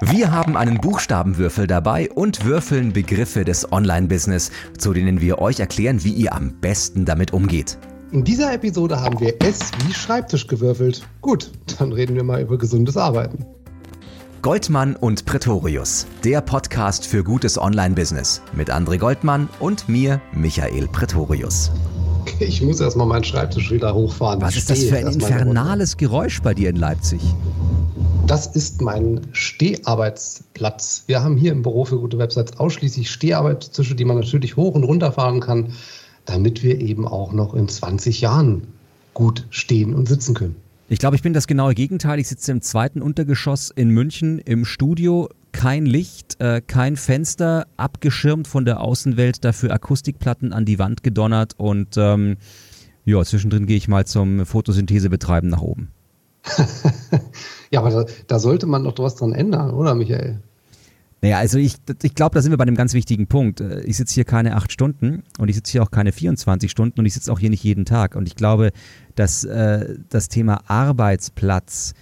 Wir haben einen Buchstabenwürfel dabei und würfeln Begriffe des Online-Business, zu denen wir euch erklären, wie ihr am besten damit umgeht. In dieser Episode haben wir S wie Schreibtisch gewürfelt. Gut, dann reden wir mal über gesundes Arbeiten. Goldmann und Pretorius, der Podcast für gutes Online-Business mit André Goldmann und mir, Michael Pretorius. Ich muss erstmal meinen Schreibtisch wieder hochfahren. Was ist das für ein infernales Geräusch bei dir in Leipzig? Das ist mein Steharbeitsplatz. Wir haben hier im Büro für gute Websites ausschließlich Steharbeitstische, die man natürlich hoch und runter fahren kann, damit wir eben auch noch in 20 Jahren gut stehen und sitzen können. Ich glaube, ich bin das genaue Gegenteil. Ich sitze im zweiten Untergeschoss in München im Studio. Kein Licht, äh, kein Fenster, abgeschirmt von der Außenwelt, dafür Akustikplatten an die Wand gedonnert und ähm, ja, zwischendrin gehe ich mal zum Photosynthese betreiben nach oben. ja, aber da, da, sollte man doch was dran ändern, oder Michael? Naja, also ich, ich glaube, da sind wir bei einem ganz wichtigen Punkt. Ich sitze hier keine acht Stunden und ich sitze hier auch keine 24 Stunden und ich sitze auch hier nicht jeden Tag. Und ich glaube, dass äh, das Thema Arbeitsplatz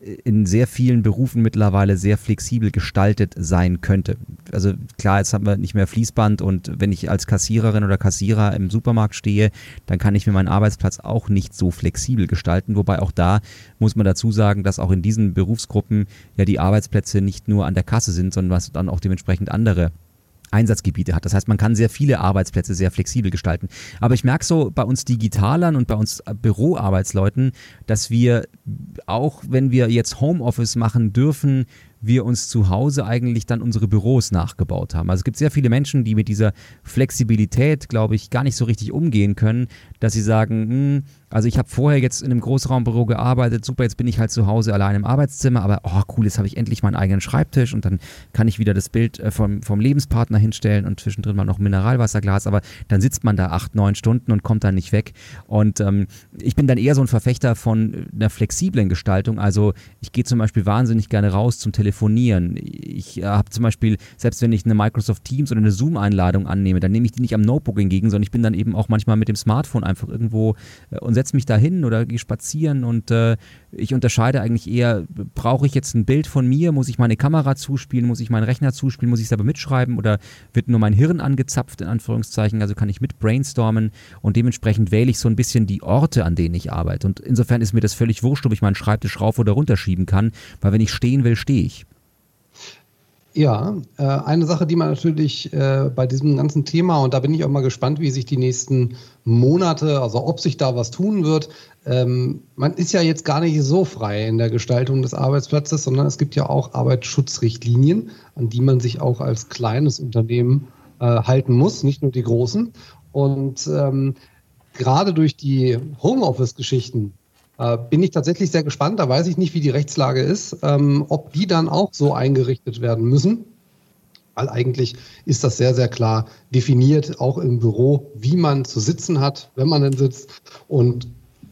in sehr vielen Berufen mittlerweile sehr flexibel gestaltet sein könnte. Also klar, jetzt haben wir nicht mehr Fließband und wenn ich als Kassiererin oder Kassierer im Supermarkt stehe, dann kann ich mir meinen Arbeitsplatz auch nicht so flexibel gestalten. Wobei auch da muss man dazu sagen, dass auch in diesen Berufsgruppen ja die Arbeitsplätze nicht nur an der Kasse sind, sondern was dann auch dementsprechend andere Einsatzgebiete hat. Das heißt, man kann sehr viele Arbeitsplätze sehr flexibel gestalten. Aber ich merke so bei uns Digitalern und bei uns Büroarbeitsleuten, dass wir auch, wenn wir jetzt Homeoffice machen dürfen, wir uns zu Hause eigentlich dann unsere Büros nachgebaut haben. Also es gibt sehr viele Menschen, die mit dieser Flexibilität, glaube ich, gar nicht so richtig umgehen können, dass sie sagen, hm, also ich habe vorher jetzt in einem Großraumbüro gearbeitet, super, jetzt bin ich halt zu Hause allein im Arbeitszimmer, aber oh cool, jetzt habe ich endlich meinen eigenen Schreibtisch und dann kann ich wieder das Bild äh, vom, vom Lebenspartner hinstellen und zwischendrin mal noch Mineralwasserglas, aber dann sitzt man da acht, neun Stunden und kommt dann nicht weg. Und ähm, ich bin dann eher so ein Verfechter von einer flexiblen Gestaltung. Also ich gehe zum Beispiel wahnsinnig gerne raus zum Telefonieren. Ich äh, habe zum Beispiel, selbst wenn ich eine Microsoft Teams oder eine Zoom-Einladung annehme, dann nehme ich die nicht am Notebook entgegen, sondern ich bin dann eben auch manchmal mit dem Smartphone einfach irgendwo äh, und setze mich da hin oder gehe spazieren und äh, ich unterscheide eigentlich eher, brauche ich jetzt ein Bild von mir, muss ich meine Kamera zuspielen, muss ich meinen Rechner zuspielen, muss ich selber mitschreiben? Oder wird nur mein Hirn angezapft, in Anführungszeichen, also kann ich mit brainstormen und dementsprechend wähle ich so ein bisschen die Orte, an denen ich arbeite. Und insofern ist mir das völlig wurscht, ob ich meinen Schreibtisch rauf oder runterschieben kann, weil wenn ich stehen will, stehe ich. Ja, äh, eine Sache, die man natürlich äh, bei diesem ganzen Thema, und da bin ich auch mal gespannt, wie sich die nächsten Monate, also ob sich da was tun wird. Ähm, man ist ja jetzt gar nicht so frei in der Gestaltung des Arbeitsplatzes, sondern es gibt ja auch Arbeitsschutzrichtlinien, an die man sich auch als kleines Unternehmen äh, halten muss, nicht nur die großen. Und ähm, gerade durch die Homeoffice-Geschichten bin ich tatsächlich sehr gespannt. Da weiß ich nicht, wie die Rechtslage ist, ähm, ob die dann auch so eingerichtet werden müssen. Weil eigentlich ist das sehr, sehr klar definiert, auch im Büro, wie man zu sitzen hat, wenn man denn sitzt und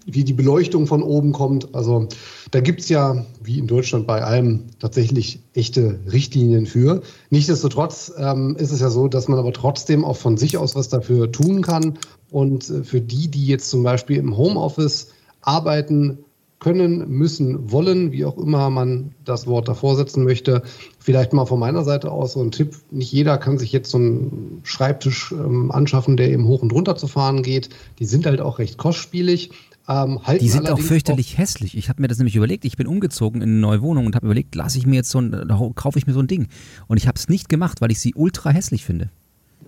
wie die Beleuchtung von oben kommt. Also da gibt es ja, wie in Deutschland bei allem, tatsächlich echte Richtlinien für. Nichtsdestotrotz ähm, ist es ja so, dass man aber trotzdem auch von sich aus was dafür tun kann. Und äh, für die, die jetzt zum Beispiel im Homeoffice arbeiten können, müssen, wollen, wie auch immer man das Wort davor setzen möchte. Vielleicht mal von meiner Seite aus so ein Tipp. Nicht jeder kann sich jetzt so einen Schreibtisch ähm, anschaffen, der eben hoch und runter zu fahren geht. Die sind halt auch recht kostspielig. Ähm, die sind auch fürchterlich auch hässlich. Ich habe mir das nämlich überlegt. Ich bin umgezogen in eine neue Wohnung und habe überlegt, lasse ich mir jetzt so ein, kaufe ich mir so ein Ding. Und ich habe es nicht gemacht, weil ich sie ultra hässlich finde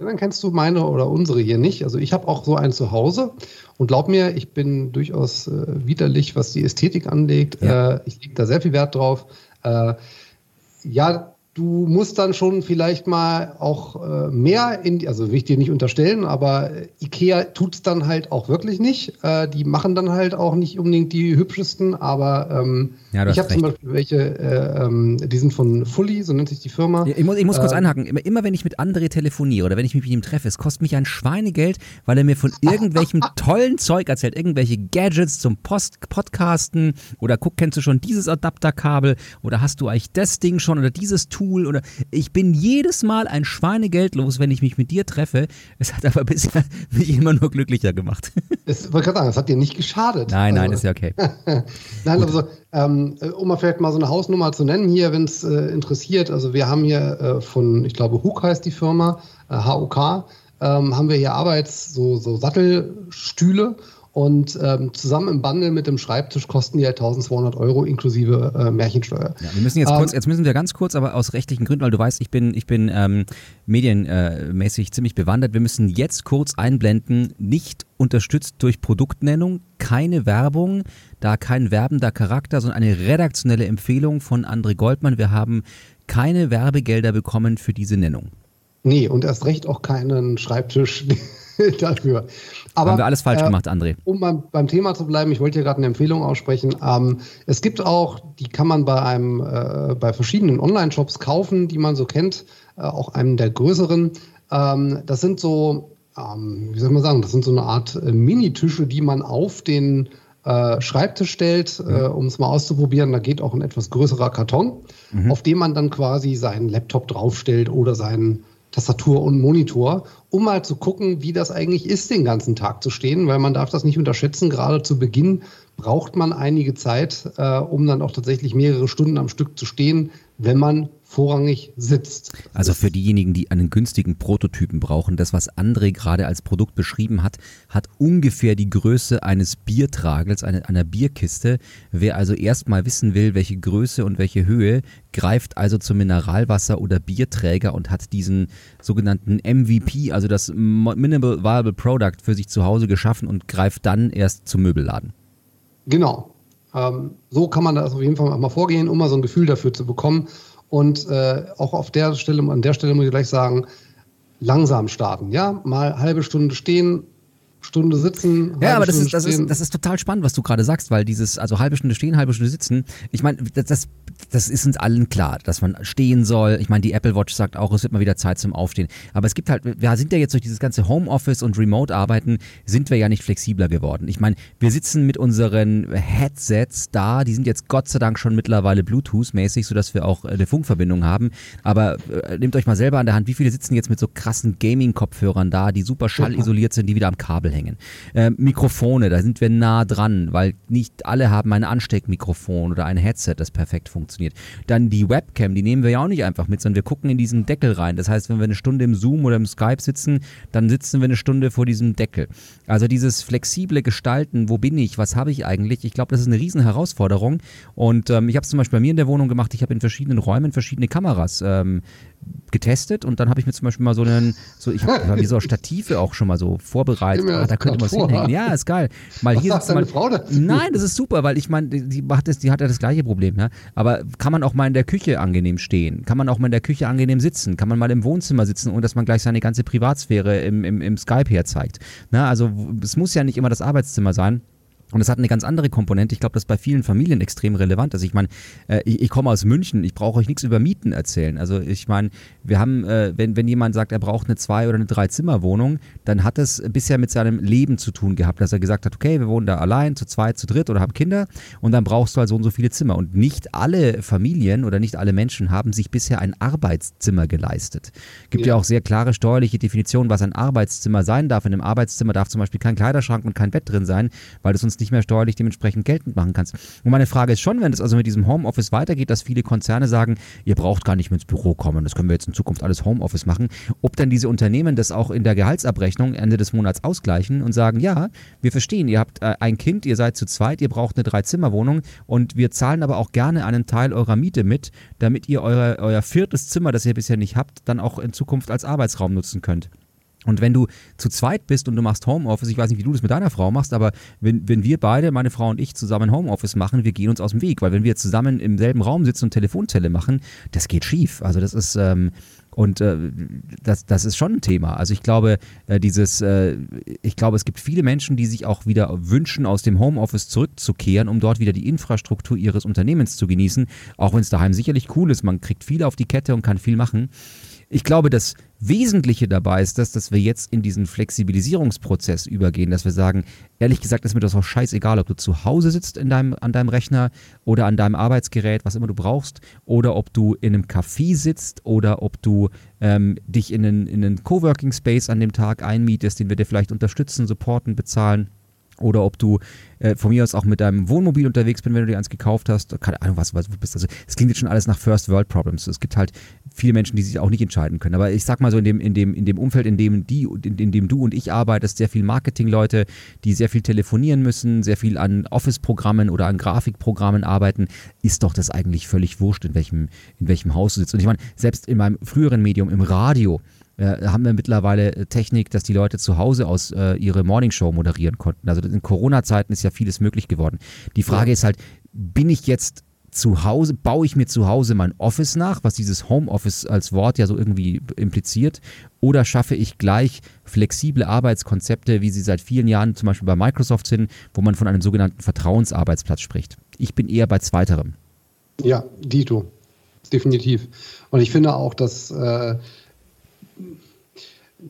dann kennst du meine oder unsere hier nicht. Also ich habe auch so einen zu Hause und glaub mir, ich bin durchaus äh, widerlich, was die Ästhetik anlegt. Ja. Äh, ich lege da sehr viel Wert drauf. Äh, ja, du musst dann schon vielleicht mal auch äh, mehr in, also will ich dir nicht unterstellen, aber Ikea tut es dann halt auch wirklich nicht. Äh, die machen dann halt auch nicht unbedingt die hübschesten, aber ähm, ja, ich habe zum Beispiel welche, äh, ähm, die sind von Fully, so nennt sich die Firma. Ja, ich muss, ich muss kurz ähm, einhaken, immer, immer, wenn ich mit André telefoniere oder wenn ich mich mit ihm treffe, es kostet mich ein Schweinegeld, weil er mir von irgendwelchem tollen Zeug erzählt, irgendwelche Gadgets zum Post Podcasten oder guck, kennst du schon dieses Adapterkabel oder hast du eigentlich das Ding schon oder dieses Tool Tool oder ich bin jedes Mal ein Schweinegeld los, wenn ich mich mit dir treffe. Es hat aber bisher mich immer nur glücklicher gemacht. Ich wollte gerade sagen, es hat dir nicht geschadet. Nein, nein, also, ist ja okay. nein, also ähm, um mal vielleicht mal so eine Hausnummer zu nennen hier, wenn es äh, interessiert. Also wir haben hier äh, von, ich glaube, Hook heißt die Firma, äh, HOK, ähm, haben wir hier Arbeits-, so, so Sattelstühle und ähm, zusammen im Bundle mit dem Schreibtisch kosten die halt 1200 Euro inklusive äh, Märchensteuer. Ja, wir müssen jetzt kurz, ähm, jetzt müssen wir ganz kurz, aber aus rechtlichen Gründen, weil du weißt, ich bin, ich bin ähm, medienmäßig ziemlich bewandert. Wir müssen jetzt kurz einblenden, nicht unterstützt durch Produktnennung, keine Werbung, da kein werbender Charakter, sondern eine redaktionelle Empfehlung von André Goldmann. Wir haben keine Werbegelder bekommen für diese Nennung. Nee, und erst recht auch keinen Schreibtisch dafür. Aber, Haben wir alles falsch äh, gemacht, André. Um beim, beim, Thema zu bleiben, ich wollte hier gerade eine Empfehlung aussprechen. Ähm, es gibt auch, die kann man bei einem, äh, bei verschiedenen Online-Shops kaufen, die man so kennt, äh, auch einem der größeren. Ähm, das sind so, ähm, wie soll man sagen, das sind so eine Art äh, Mini-Tische, die man auf den äh, Schreibtisch stellt, mhm. äh, um es mal auszuprobieren. Da geht auch ein etwas größerer Karton, mhm. auf dem man dann quasi seinen Laptop draufstellt oder seinen Tastatur und Monitor, um mal zu gucken, wie das eigentlich ist, den ganzen Tag zu stehen, weil man darf das nicht unterschätzen. Gerade zu Beginn braucht man einige Zeit, äh, um dann auch tatsächlich mehrere Stunden am Stück zu stehen, wenn man vorrangig sitzt. Also für diejenigen, die einen günstigen Prototypen brauchen, das, was André gerade als Produkt beschrieben hat, hat ungefähr die Größe eines Biertragels, eine, einer Bierkiste. Wer also erstmal wissen will, welche Größe und welche Höhe, greift also zum Mineralwasser oder Bierträger und hat diesen sogenannten MVP, also das Minimal Viable Product, für sich zu Hause geschaffen und greift dann erst zum Möbelladen. Genau. Ähm, so kann man das auf jeden Fall mal vorgehen, um mal so ein Gefühl dafür zu bekommen. Und äh, auch auf der Stelle, an der Stelle muss ich gleich sagen, langsam starten. Ja, mal halbe Stunde stehen, Stunde sitzen. Ja, aber das ist, das, ist, das ist total spannend, was du gerade sagst, weil dieses, also halbe Stunde stehen, halbe Stunde sitzen, ich meine, das, das, das ist uns allen klar, dass man stehen soll. Ich meine, die Apple Watch sagt auch, es wird mal wieder Zeit zum Aufstehen. Aber es gibt halt, wir sind ja jetzt durch dieses ganze Homeoffice und Remote-Arbeiten, sind wir ja nicht flexibler geworden. Ich meine, wir sitzen mit unseren Headsets da, die sind jetzt Gott sei Dank schon mittlerweile Bluetooth-mäßig, sodass wir auch eine Funkverbindung haben. Aber äh, nehmt euch mal selber an der Hand, wie viele sitzen jetzt mit so krassen Gaming-Kopfhörern da, die super schallisoliert sind, die wieder am Kabel hängen. Äh, Mikrofone, da sind wir nah dran, weil nicht alle haben ein Ansteckmikrofon oder ein Headset, das perfekt funktioniert. Dann die Webcam, die nehmen wir ja auch nicht einfach mit, sondern wir gucken in diesen Deckel rein. Das heißt, wenn wir eine Stunde im Zoom oder im Skype sitzen, dann sitzen wir eine Stunde vor diesem Deckel. Also dieses flexible Gestalten, wo bin ich, was habe ich eigentlich, ich glaube, das ist eine riesen Herausforderung. Und ähm, ich habe es zum Beispiel bei mir in der Wohnung gemacht, ich habe in verschiedenen Räumen verschiedene Kameras ähm, getestet und dann habe ich mir zum Beispiel mal so einen, so ich habe wie so Stative auch schon mal so vorbereitet. Ah, da könnte man was hinhängen. Ja, ist geil. Mal was hier sagt deine mal, Frau dazu? Nein, das ist super, weil ich meine, die macht das, die hat ja das gleiche Problem. Ja? Aber kann man auch mal in der Küche angenehm stehen? Kann man auch mal in der Küche angenehm sitzen? Kann man mal im Wohnzimmer sitzen, ohne dass man gleich seine ganze Privatsphäre im, im, im Skype herzeigt? Na, also es muss ja nicht immer das Arbeitszimmer sein. Und es hat eine ganz andere Komponente. Ich glaube, das ist bei vielen Familien extrem relevant ist. Ich meine, äh, ich, ich, komme aus München, ich brauche euch nichts über Mieten erzählen. Also ich meine, wir haben, äh, wenn, wenn jemand sagt, er braucht eine Zwei- oder eine Drei-Zimmer-Wohnung, dann hat es bisher mit seinem Leben zu tun gehabt, dass er gesagt hat, okay, wir wohnen da allein, zu zweit, zu dritt oder haben Kinder und dann brauchst du halt so und so viele Zimmer. Und nicht alle Familien oder nicht alle Menschen haben sich bisher ein Arbeitszimmer geleistet. Gibt ja, ja auch sehr klare steuerliche Definitionen, was ein Arbeitszimmer sein darf. In einem Arbeitszimmer darf zum Beispiel kein Kleiderschrank und kein Bett drin sein, weil das uns nicht mehr steuerlich dementsprechend geltend machen kannst. Und meine Frage ist schon, wenn es also mit diesem Homeoffice weitergeht, dass viele Konzerne sagen, ihr braucht gar nicht mehr ins Büro kommen, das können wir jetzt in Zukunft alles Homeoffice machen, ob dann diese Unternehmen das auch in der Gehaltsabrechnung Ende des Monats ausgleichen und sagen, ja, wir verstehen, ihr habt äh, ein Kind, ihr seid zu zweit, ihr braucht eine Dreizimmerwohnung und wir zahlen aber auch gerne einen Teil eurer Miete mit, damit ihr eure, euer viertes Zimmer, das ihr bisher nicht habt, dann auch in Zukunft als Arbeitsraum nutzen könnt. Und wenn du zu zweit bist und du machst Homeoffice, ich weiß nicht, wie du das mit deiner Frau machst, aber wenn, wenn wir beide, meine Frau und ich, zusammen Homeoffice machen, wir gehen uns aus dem Weg, weil wenn wir zusammen im selben Raum sitzen und Telefonzelle machen, das geht schief. Also das ist, ähm, und äh, das, das ist schon ein Thema. Also ich glaube, äh, dieses, äh, ich glaube, es gibt viele Menschen, die sich auch wieder wünschen, aus dem Homeoffice zurückzukehren, um dort wieder die Infrastruktur ihres Unternehmens zu genießen, auch wenn es daheim sicherlich cool ist. Man kriegt viel auf die Kette und kann viel machen. Ich glaube, das Wesentliche dabei ist das, dass wir jetzt in diesen Flexibilisierungsprozess übergehen, dass wir sagen, ehrlich gesagt ist mir das auch scheißegal, ob du zu Hause sitzt in deinem, an deinem Rechner oder an deinem Arbeitsgerät, was immer du brauchst, oder ob du in einem Café sitzt oder ob du ähm, dich in einen, in einen Coworking Space an dem Tag einmietest, den wir dir vielleicht unterstützen, supporten, bezahlen oder ob du äh, von mir aus auch mit deinem Wohnmobil unterwegs bist, wenn du dir eins gekauft hast. Keine Ahnung, was, was du bist. Also es klingt jetzt schon alles nach First World Problems. Es gibt halt viele Menschen, die sich auch nicht entscheiden können. Aber ich sag mal so, in dem, in dem, in dem Umfeld, in dem die, in, in dem du und ich arbeitest, sehr viel Marketingleute, die sehr viel telefonieren müssen, sehr viel an Office-Programmen oder an Grafikprogrammen arbeiten, ist doch das eigentlich völlig wurscht, in welchem, in welchem Haus du sitzt. Und ich meine, selbst in meinem früheren Medium, im Radio, äh, haben wir mittlerweile äh, Technik, dass die Leute zu Hause aus äh, ihre Morningshow moderieren konnten. Also in Corona-Zeiten ist ja vieles möglich geworden. Die Frage ja. ist halt, bin ich jetzt zu Hause, baue ich mir zu Hause mein Office nach, was dieses Homeoffice als Wort ja so irgendwie impliziert, oder schaffe ich gleich flexible Arbeitskonzepte, wie sie seit vielen Jahren zum Beispiel bei Microsoft sind, wo man von einem sogenannten Vertrauensarbeitsplatz spricht. Ich bin eher bei zweiterem. Ja, Dito, definitiv. Und ich finde auch, dass äh,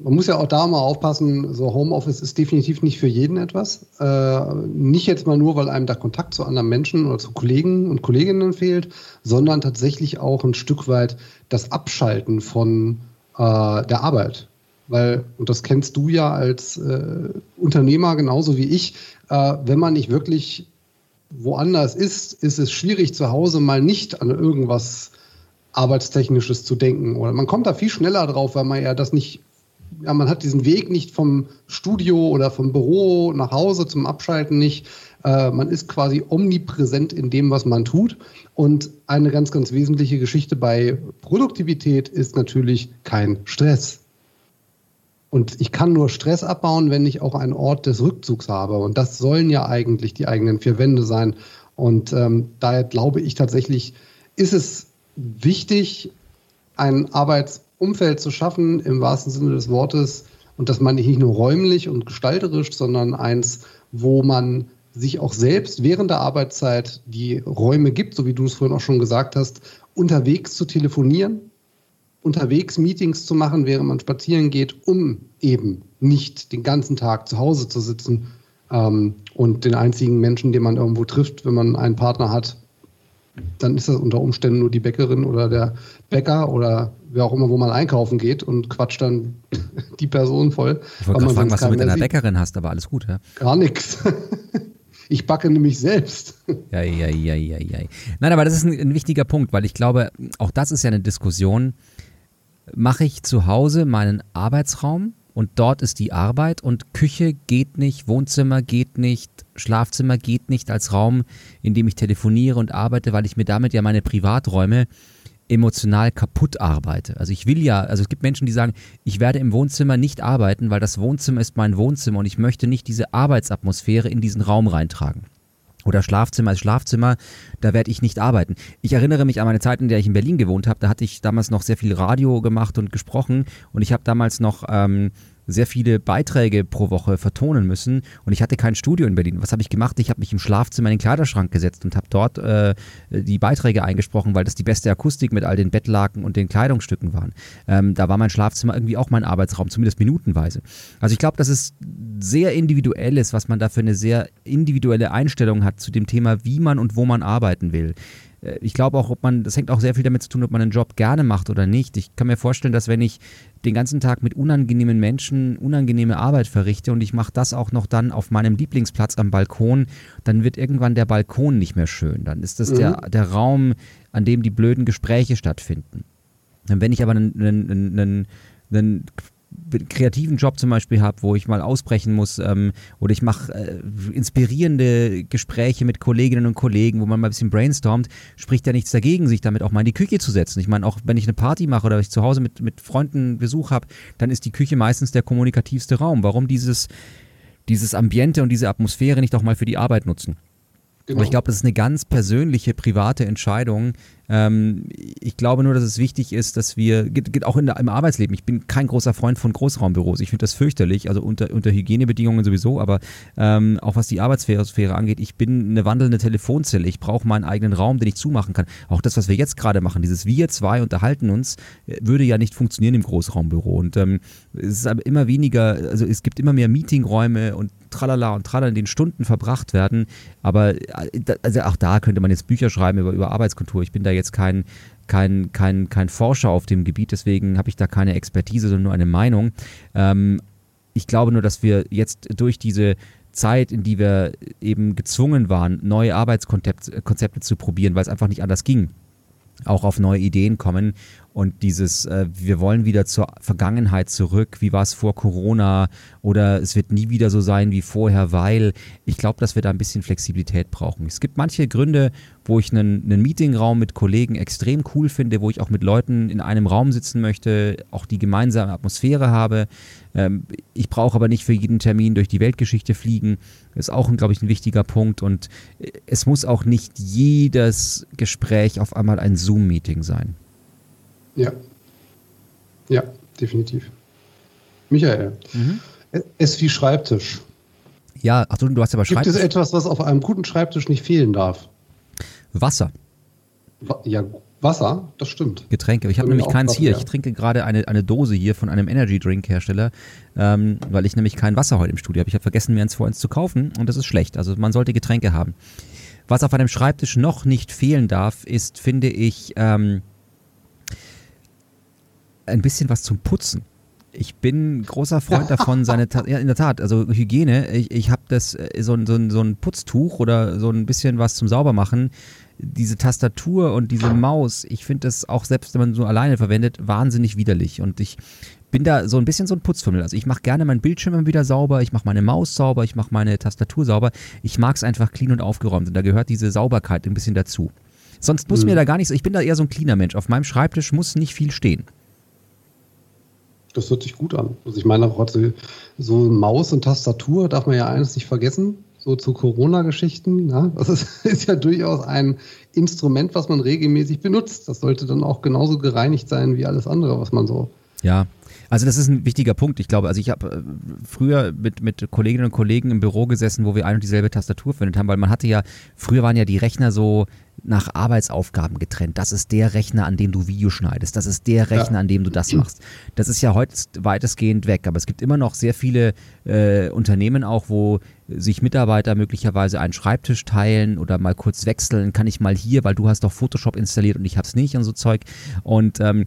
man muss ja auch da mal aufpassen, so Homeoffice ist definitiv nicht für jeden etwas. Äh, nicht jetzt mal nur, weil einem da Kontakt zu anderen Menschen oder zu Kollegen und Kolleginnen fehlt, sondern tatsächlich auch ein Stück weit das Abschalten von äh, der Arbeit. Weil, und das kennst du ja als äh, Unternehmer genauso wie ich, äh, wenn man nicht wirklich woanders ist, ist es schwierig zu Hause mal nicht an irgendwas Arbeitstechnisches zu denken. Oder man kommt da viel schneller drauf, weil man ja das nicht ja, man hat diesen Weg nicht vom Studio oder vom Büro nach Hause zum Abschalten nicht. Äh, man ist quasi omnipräsent in dem, was man tut. Und eine ganz, ganz wesentliche Geschichte bei Produktivität ist natürlich kein Stress. Und ich kann nur Stress abbauen, wenn ich auch einen Ort des Rückzugs habe. Und das sollen ja eigentlich die eigenen vier Wände sein. Und ähm, daher glaube ich tatsächlich, ist es wichtig, einen Arbeits- Umfeld zu schaffen, im wahrsten Sinne des Wortes. Und das meine ich nicht nur räumlich und gestalterisch, sondern eins, wo man sich auch selbst während der Arbeitszeit die Räume gibt, so wie du es vorhin auch schon gesagt hast, unterwegs zu telefonieren, unterwegs Meetings zu machen, während man spazieren geht, um eben nicht den ganzen Tag zu Hause zu sitzen ähm, und den einzigen Menschen, den man irgendwo trifft, wenn man einen Partner hat, dann ist das unter Umständen nur die Bäckerin oder der Bäcker oder wer auch immer, wo man einkaufen geht und quatscht dann die Person voll. Ich wollte gerade fragen, was du mit deiner Bäckerin hast, aber alles gut, ja? Gar nichts. Ich backe nämlich selbst. Ja, ja, ja, ja, ja. Nein, aber das ist ein, ein wichtiger Punkt, weil ich glaube, auch das ist ja eine Diskussion. Mache ich zu Hause meinen Arbeitsraum und dort ist die Arbeit und Küche geht nicht, Wohnzimmer geht nicht, Schlafzimmer geht nicht als Raum, in dem ich telefoniere und arbeite, weil ich mir damit ja meine Privaträume emotional kaputt arbeite. Also ich will ja, also es gibt Menschen, die sagen, ich werde im Wohnzimmer nicht arbeiten, weil das Wohnzimmer ist mein Wohnzimmer und ich möchte nicht diese Arbeitsatmosphäre in diesen Raum reintragen. Oder Schlafzimmer ist Schlafzimmer, da werde ich nicht arbeiten. Ich erinnere mich an meine Zeit, in der ich in Berlin gewohnt habe. Da hatte ich damals noch sehr viel Radio gemacht und gesprochen und ich habe damals noch ähm, sehr viele Beiträge pro Woche vertonen müssen und ich hatte kein Studio in Berlin. Was habe ich gemacht? Ich habe mich im Schlafzimmer in den Kleiderschrank gesetzt und habe dort äh, die Beiträge eingesprochen, weil das die beste Akustik mit all den Bettlaken und den Kleidungsstücken waren. Ähm, da war mein Schlafzimmer irgendwie auch mein Arbeitsraum, zumindest minutenweise. Also ich glaube, dass es sehr individuell ist, was man da für eine sehr individuelle Einstellung hat zu dem Thema, wie man und wo man arbeiten will. Äh, ich glaube auch, ob man, das hängt auch sehr viel damit zu tun, ob man einen Job gerne macht oder nicht. Ich kann mir vorstellen, dass wenn ich den ganzen Tag mit unangenehmen Menschen unangenehme Arbeit verrichte und ich mache das auch noch dann auf meinem Lieblingsplatz am Balkon, dann wird irgendwann der Balkon nicht mehr schön. Dann ist das mhm. der, der Raum, an dem die blöden Gespräche stattfinden. wenn ich aber einen, einen, einen, einen kreativen Job zum Beispiel habe, wo ich mal ausbrechen muss ähm, oder ich mache äh, inspirierende Gespräche mit Kolleginnen und Kollegen, wo man mal ein bisschen brainstormt, spricht ja nichts dagegen, sich damit auch mal in die Küche zu setzen. Ich meine, auch wenn ich eine Party mache oder ich zu Hause mit, mit Freunden Besuch habe, dann ist die Küche meistens der kommunikativste Raum. Warum dieses, dieses Ambiente und diese Atmosphäre nicht auch mal für die Arbeit nutzen? Genau. Aber ich glaube, das ist eine ganz persönliche, private Entscheidung, Ähm, ich glaube nur, dass es wichtig ist, dass wir, geht, geht auch der, im Arbeitsleben, ich bin kein großer Freund von Großraumbüros. Ich finde das fürchterlich, also unter, unter Hygienebedingungen sowieso, aber ähm, auch was die Arbeitssphäre angeht, ich bin eine wandelnde Telefonzelle. Ich brauche meinen eigenen Raum, den ich zumachen kann. Auch das, was wir jetzt gerade machen, dieses Wir zwei unterhalten uns, äh, würde ja nicht funktionieren im Großraumbüro. Und ähm, es ist aber immer weniger, also es gibt immer mehr Meetingräume und tralala und tralala, in denen Stunden verbracht werden. Aber äh, also auch da könnte man jetzt Bücher schreiben über, über Arbeitskultur. Ich bin da jetzt kein, kein, kein, kein Forscher auf dem Gebiet, deswegen habe ich da keine Expertise, sondern nur eine Meinung. Ähm, ich glaube nur, dass wir jetzt durch diese Zeit, in die wir eben gezwungen waren, neue Arbeitskonzepte zu probieren, weil es einfach nicht anders ging, auch auf neue Ideen kommen und dieses, äh, wir wollen wieder zur Vergangenheit zurück, wie war es vor Corona oder es wird nie wieder so sein wie vorher, weil ich glaube, dass wir da ein bisschen Flexibilität brauchen. Es gibt manche Gründe, wo ich einen, einen Meetingraum mit Kollegen extrem cool finde, wo ich auch mit Leuten in einem Raum sitzen möchte, auch die gemeinsame Atmosphäre habe. Ähm, ich brauche aber nicht für jeden Termin durch die Weltgeschichte fliegen. Das ist auch, glaube ich, ein wichtiger Punkt. Und äh, es muss auch nicht jedes Gespräch auf einmal ein Zoom-Meeting sein. Ja. Ja, definitiv. Michael, mhm. es wie Schreibtisch. Ja, ach du, du hast aber Schreibtisch. Gibt es etwas, was auf einem guten Schreibtisch nicht fehlen darf? Wasser. Ja, Wasser, das stimmt. Getränke. Ich habe nämlich keins hier. Ich trinke gerade eine, eine Dose hier von einem Energy Drink Hersteller, ähm, weil ich nämlich kein Wasser heute im Studio habe. Ich habe vergessen, mir eins vor eins zu kaufen und das ist schlecht. Also man sollte Getränke haben. Was auf einem Schreibtisch noch nicht fehlen darf, ist, finde ich, ähm, ein bisschen was zum Putzen. Ich bin großer Freund davon, seine, Ta ja, in der Tat, also Hygiene. Ich, ich habe das, äh, so, so, so ein Putztuch oder so ein bisschen was zum Saubermachen. Diese Tastatur und diese Maus, ich finde das auch selbst, wenn man so alleine verwendet, wahnsinnig widerlich. Und ich bin da so ein bisschen so ein Putzfummel. Also ich mache gerne meinen Bildschirm immer wieder sauber, ich mache meine Maus sauber, ich mache meine Tastatur sauber. Ich mag es einfach clean und aufgeräumt. Und da gehört diese Sauberkeit ein bisschen dazu. Sonst muss mhm. mir da gar nichts, ich bin da eher so ein cleaner Mensch. Auf meinem Schreibtisch muss nicht viel stehen. Das hört sich gut an. Also ich meine auch so Maus und Tastatur darf man ja eines nicht vergessen, so zu Corona-Geschichten. Ja? Das ist, ist, ja durchaus ein Instrument, was man regelmäßig benutzt. Das sollte dann auch genauso gereinigt sein wie alles andere, was man so. Ja, also das ist ein wichtiger Punkt. Ich glaube, also ich habe äh, früher mit, mit Kolleginnen und Kollegen im Büro gesessen, wo wir ein und dieselbe Tastatur verwendet haben, weil man hatte ja, früher waren ja die Rechner so nach Arbeitsaufgaben getrennt. Das ist der Rechner, an dem du Video schneidest. Das ist der Rechner, ja. an dem du das machst. Das ist ja heute weitestgehend weg. Aber es gibt immer noch sehr viele äh, Unternehmen auch, wo sich Mitarbeiter möglicherweise einen Schreibtisch teilen oder mal kurz wechseln. Kann ich mal hier, weil du hast doch Photoshop installiert und ich habe es nicht und so Zeug. Und ähm,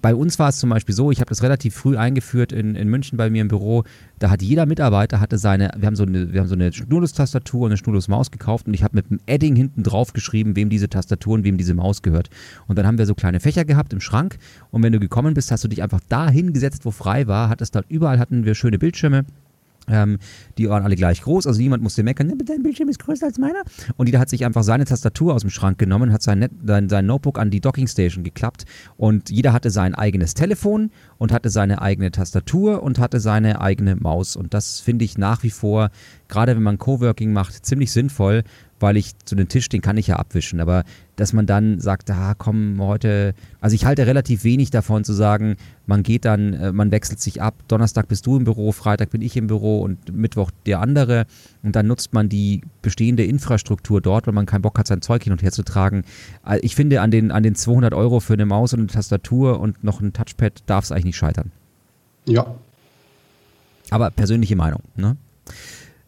bei uns war es zum Beispiel so, ich habe das relativ früh eingeführt in, in München bei mir im Büro. Da hat jeder Mitarbeiter hatte seine, wir haben so eine, wir haben so eine Schnurlus-Tastatur und eine Schnurlus-Maus gekauft und ich habe mit einem Edding hinten drauf geschrieben, wem diese Tastatur und wem diese Maus gehört. Und dann haben wir so kleine Fächer gehabt im Schrank und wenn du gekommen bist, hast du dich einfach da hingesetzt, wo frei war, hattest dort überall hatten wir schöne Bildschirme ähm, die waren alle gleich groß, also niemand musste meckern, dein Bildschirm ist größer als meiner. Und jeder hat sich einfach seine Tastatur aus dem Schrank genommen, hat sein, Net sein, sein Notebook an die Dockingstation geklappt und jeder hatte sein eigenes Telefon und hatte seine eigene Tastatur und hatte seine eigene Maus. Und das finde ich nach wie vor, gerade wenn man Coworking macht, ziemlich sinnvoll, weil ich zu den Tisch, den kann ich ja abwischen. Aber dass man dann sagt, ah, komm, heute, also ich halte relativ wenig davon zu sagen, man geht dann, äh, man wechselt sich ab, Donnerstag bist du im Büro, Freitag bin ich im Büro und Mittwoch der andere und dann nutzt man die bestehende Infrastruktur dort, weil man keinen Bock hat, sein Zeug hin und her zu tragen. Äh, ich finde, an den, an den 200 Euro für eine Maus und eine Tastatur und noch ein Touchpad darf es eigentlich nicht scheitern. Ja. Aber persönliche Meinung, ne?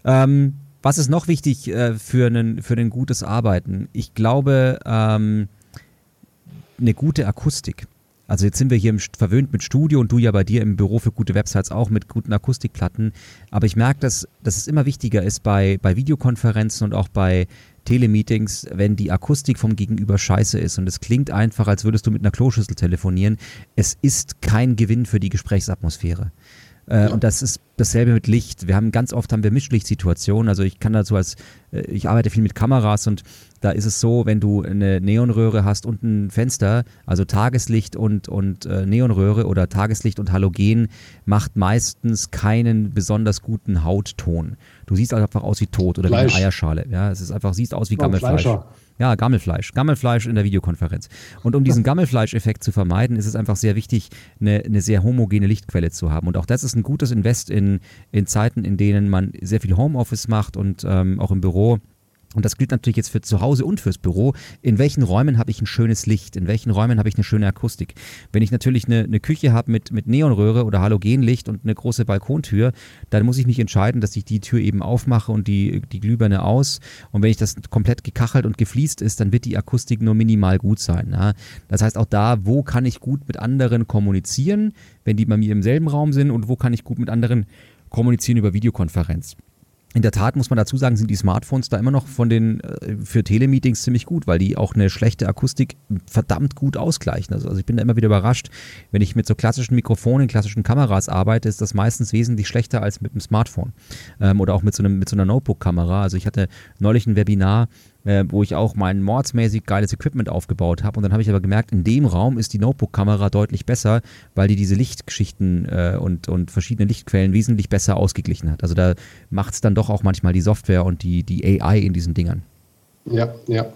Ähm, was ist noch wichtig äh, für, einen, für ein gutes Arbeiten? Ich glaube, ähm, eine gute Akustik. Also jetzt sind wir hier im, verwöhnt mit Studio und du ja bei dir im Büro für gute Websites auch mit guten Akustikplatten. Aber ich merke, dass, dass es immer wichtiger ist bei, bei Videokonferenzen und auch bei Telemeetings, wenn die Akustik vom Gegenüber scheiße ist und es klingt einfach, als würdest du mit einer Kloschüssel telefonieren. Es ist kein Gewinn für die Gesprächsatmosphäre. Äh, ja. Und das ist dasselbe mit Licht. Wir haben ganz oft haben wir Mischlichtsituationen. Also ich kann dazu als, äh, ich arbeite viel mit Kameras und da ist es so, wenn du eine Neonröhre hast und ein Fenster, also Tageslicht und, und äh, Neonröhre oder Tageslicht und Halogen macht meistens keinen besonders guten Hautton. Du siehst einfach aus wie tot oder Fleisch. wie eine Eierschale. Ja, es ist einfach, siehst aus wie Gammelfleisch. Fleischer. Ja, Gammelfleisch. Gammelfleisch in der Videokonferenz. Und um diesen Gammelfleischeffekt zu vermeiden, ist es einfach sehr wichtig, eine, eine sehr homogene Lichtquelle zu haben. Und auch das ist ein gutes Invest in, in Zeiten, in denen man sehr viel Homeoffice macht und ähm, auch im Büro und das gilt natürlich jetzt für zu Hause und fürs Büro. In welchen Räumen habe ich ein schönes Licht? In welchen Räumen habe ich eine schöne Akustik? Wenn ich natürlich eine, eine Küche habe mit, mit Neonröhre oder Halogenlicht und eine große Balkontür, dann muss ich mich entscheiden, dass ich die Tür eben aufmache und die, die Glühbirne aus. Und wenn ich das komplett gekachelt und gefliest ist, dann wird die Akustik nur minimal gut sein. Ja? Das heißt auch da, wo kann ich gut mit anderen kommunizieren, wenn die bei mir im selben Raum sind und wo kann ich gut mit anderen kommunizieren über Videokonferenz. In der Tat muss man dazu sagen, sind die Smartphones da immer noch von den äh, für Telemeetings ziemlich gut, weil die auch eine schlechte Akustik verdammt gut ausgleichen. Also, also ich bin da immer wieder überrascht, wenn ich mit so klassischen Mikrofonen, klassischen Kameras arbeite, ist das meistens wesentlich schlechter als mit einem Smartphone ähm, oder auch mit so, einem, mit so einer Notebook-Kamera. Also ich hatte neulich ein Webinar äh, wo ich auch mein mordsmäßig geiles Equipment aufgebaut habe. Und dann habe ich aber gemerkt, in dem Raum ist die Notebook-Kamera deutlich besser, weil die diese Lichtgeschichten äh, und, und verschiedene Lichtquellen wesentlich besser ausgeglichen hat. Also da macht es dann doch auch manchmal die Software und die, die AI in diesen Dingern. Ja, ja.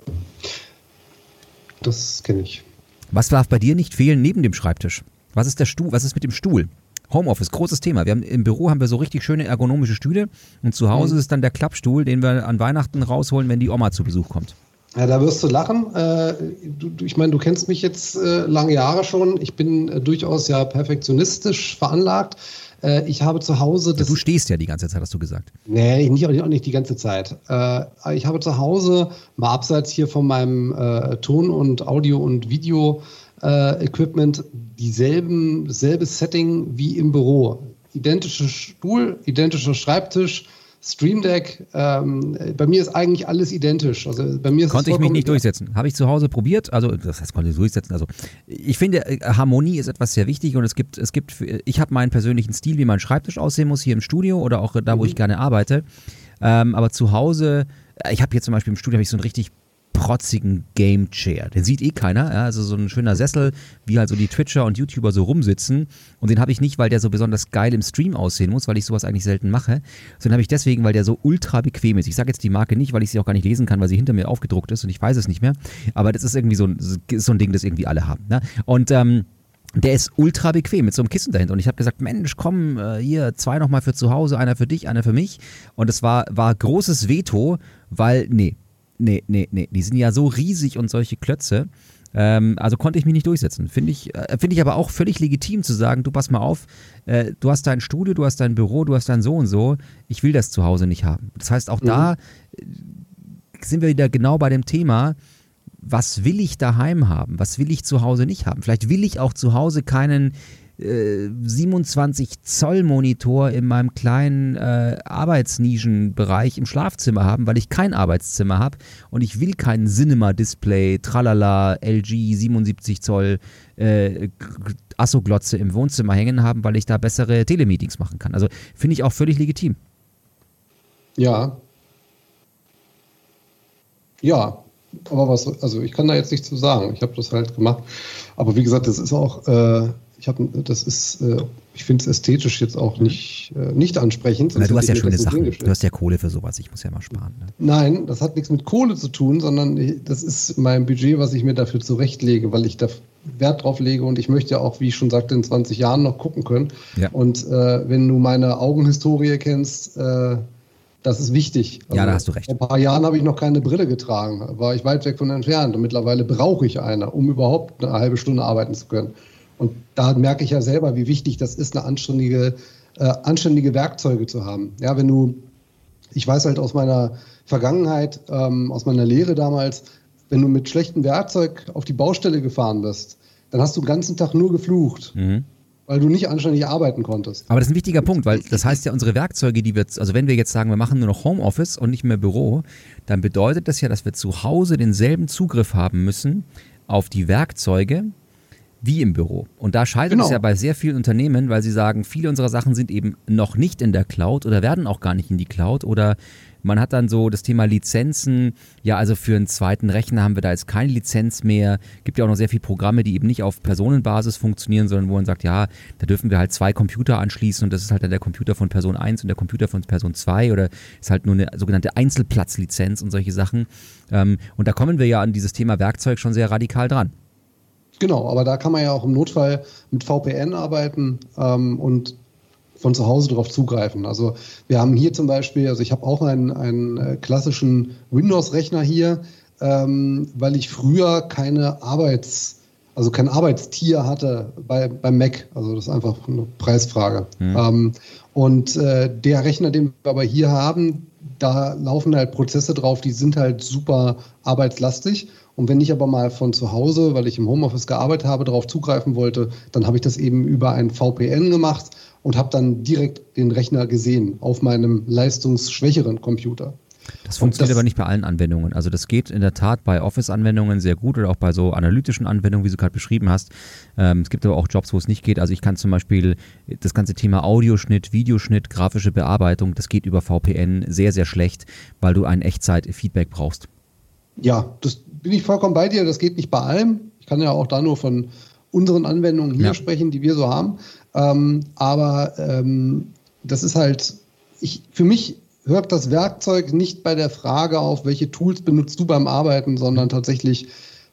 Das kenne ich. Was darf bei dir nicht fehlen neben dem Schreibtisch? Was ist der Stuhl? Was ist mit dem Stuhl? Homeoffice, großes Thema. Wir haben, Im Büro haben wir so richtig schöne ergonomische Stühle und zu Hause mhm. ist dann der Klappstuhl, den wir an Weihnachten rausholen, wenn die Oma zu Besuch kommt. Ja, da wirst du lachen. Äh, du, ich meine, du kennst mich jetzt äh, lange Jahre schon. Ich bin äh, durchaus ja perfektionistisch veranlagt. Äh, ich habe zu Hause. Ja, du stehst ja die ganze Zeit, hast du gesagt. Nee, nicht, auch nicht die ganze Zeit. Äh, ich habe zu Hause, mal abseits hier von meinem äh, Ton- und Audio- und Video- äh, dieselben, dasselbe Setting wie im Büro. Identischer Stuhl, identischer Schreibtisch, Stream Deck. Ähm, bei mir ist eigentlich alles identisch. Also bei mir konnte ich mich nicht durchsetzen. Habe ich zu Hause probiert. Also das heißt, konnte ich durchsetzen. Also ich finde, äh, Harmonie ist etwas sehr wichtig und es gibt, es gibt, ich habe meinen persönlichen Stil, wie mein Schreibtisch aussehen muss hier im Studio oder auch da, wo mhm. ich gerne arbeite. Ähm, aber zu Hause, äh, ich habe hier zum Beispiel im Studio habe ich so ein richtig protzigen Game Chair. Den sieht eh keiner. Ja? Also so ein schöner Sessel, wie halt so die Twitcher und YouTuber so rumsitzen. Und den habe ich nicht, weil der so besonders geil im Stream aussehen muss, weil ich sowas eigentlich selten mache, sondern habe ich deswegen, weil der so ultra bequem ist. Ich sage jetzt die Marke nicht, weil ich sie auch gar nicht lesen kann, weil sie hinter mir aufgedruckt ist und ich weiß es nicht mehr. Aber das ist irgendwie so ein, so ein Ding, das irgendwie alle haben. Ne? Und ähm, der ist ultra bequem mit so einem Kissen dahinter. Und ich habe gesagt, Mensch, komm, äh, hier, zwei nochmal für zu Hause, einer für dich, einer für mich. Und es war, war großes Veto, weil, nee, nee, nee, nee. Die sind ja so riesig und solche Klötze. Ähm, also konnte ich mich nicht durchsetzen. Finde ich, äh, find ich aber auch völlig legitim zu sagen, du pass mal auf, äh, du hast dein Studio, du hast dein Büro, du hast dein so und so. Ich will das zu Hause nicht haben. Das heißt, auch mhm. da äh, sind wir wieder genau bei dem Thema, was will ich daheim haben? Was will ich zu Hause nicht haben? Vielleicht will ich auch zu Hause keinen 27 äh, Zoll Monitor in meinem kleinen äh, Arbeitsnischenbereich im Schlafzimmer haben, weil ich kein Arbeitszimmer habe und ich will kein Cinema-Display, tralala, LG 77 Zoll äh, Asso-Glotze im Wohnzimmer hängen haben, weil ich da bessere Telemeetings machen kann. Also finde ich auch völlig legitim. Ja. Ja, aber was, also ich kann da jetzt nichts zu sagen. Ich habe das halt gemacht. Aber wie gesagt, das ist auch, äh, ich habe, das ist, äh, ich finde es ästhetisch jetzt auch nicht, äh, nicht ansprechend. Na, du hast ja schöne Sachen. Du hast ja Kohle für sowas. Ich muss ja mal sparen. Ne? Nein, das hat nichts mit Kohle zu tun, sondern das ist mein Budget, was ich mir dafür zurechtlege, weil ich da Wert drauf lege und ich möchte ja auch, wie ich schon sagte, in 20 Jahren noch gucken können. Ja. Und äh, wenn du meine Augenhistorie kennst, äh, das ist wichtig. Also ja, da hast du recht. Vor ein paar Jahren habe ich noch keine Brille getragen, war ich weit weg von entfernt und mittlerweile brauche ich eine, um überhaupt eine halbe Stunde arbeiten zu können. Und da merke ich ja selber, wie wichtig das ist, eine anständige, äh, anständige Werkzeuge zu haben. Ja, wenn du, ich weiß halt aus meiner Vergangenheit, ähm, aus meiner Lehre damals, wenn du mit schlechtem Werkzeug auf die Baustelle gefahren bist, dann hast du den ganzen Tag nur geflucht. Mhm weil du nicht anständig arbeiten konntest. Aber das ist ein wichtiger Punkt, weil das heißt ja, unsere Werkzeuge, die wir, also wenn wir jetzt sagen, wir machen nur noch Homeoffice und nicht mehr Büro, dann bedeutet das ja, dass wir zu Hause denselben Zugriff haben müssen auf die Werkzeuge, wie im Büro. Und da scheitert genau. es ja bei sehr vielen Unternehmen, weil sie sagen, viele unserer Sachen sind eben noch nicht in der Cloud oder werden auch gar nicht in die Cloud oder man hat dann so das Thema Lizenzen. Ja, also für einen zweiten Rechner haben wir da jetzt keine Lizenz mehr. Gibt ja auch noch sehr viele Programme, die eben nicht auf Personenbasis funktionieren, sondern wo man sagt, ja, da dürfen wir halt zwei Computer anschließen und das ist halt dann der Computer von Person 1 und der Computer von Person 2 oder ist halt nur eine sogenannte Einzelplatzlizenz und solche Sachen. Ähm, und da kommen wir ja an dieses Thema Werkzeug schon sehr radikal dran. Genau, aber da kann man ja auch im Notfall mit VPN arbeiten ähm, und von zu Hause darauf zugreifen. Also wir haben hier zum Beispiel, also ich habe auch einen, einen äh, klassischen Windows-Rechner hier, ähm, weil ich früher keine Arbeits, also kein Arbeitstier hatte bei, beim Mac. Also das ist einfach eine Preisfrage. Mhm. Ähm, und äh, der Rechner, den wir aber hier haben, da laufen halt Prozesse drauf, die sind halt super arbeitslastig. Und wenn ich aber mal von zu Hause, weil ich im Homeoffice gearbeitet habe, darauf zugreifen wollte, dann habe ich das eben über ein VPN gemacht und habe dann direkt den Rechner gesehen auf meinem leistungsschwächeren Computer. Das funktioniert das, aber nicht bei allen Anwendungen. Also das geht in der Tat bei Office-Anwendungen sehr gut oder auch bei so analytischen Anwendungen, wie du gerade beschrieben hast. Ähm, es gibt aber auch Jobs, wo es nicht geht. Also ich kann zum Beispiel das ganze Thema Audioschnitt, Videoschnitt, grafische Bearbeitung, das geht über VPN sehr, sehr schlecht, weil du ein Echtzeit-Feedback brauchst. Ja, das bin ich vollkommen bei dir. Das geht nicht bei allem. Ich kann ja auch da nur von unseren Anwendungen hier ja. sprechen, die wir so haben. Ähm, aber ähm, das ist halt, ich, für mich hört das Werkzeug nicht bei der Frage auf, welche Tools benutzt du beim Arbeiten, sondern tatsächlich,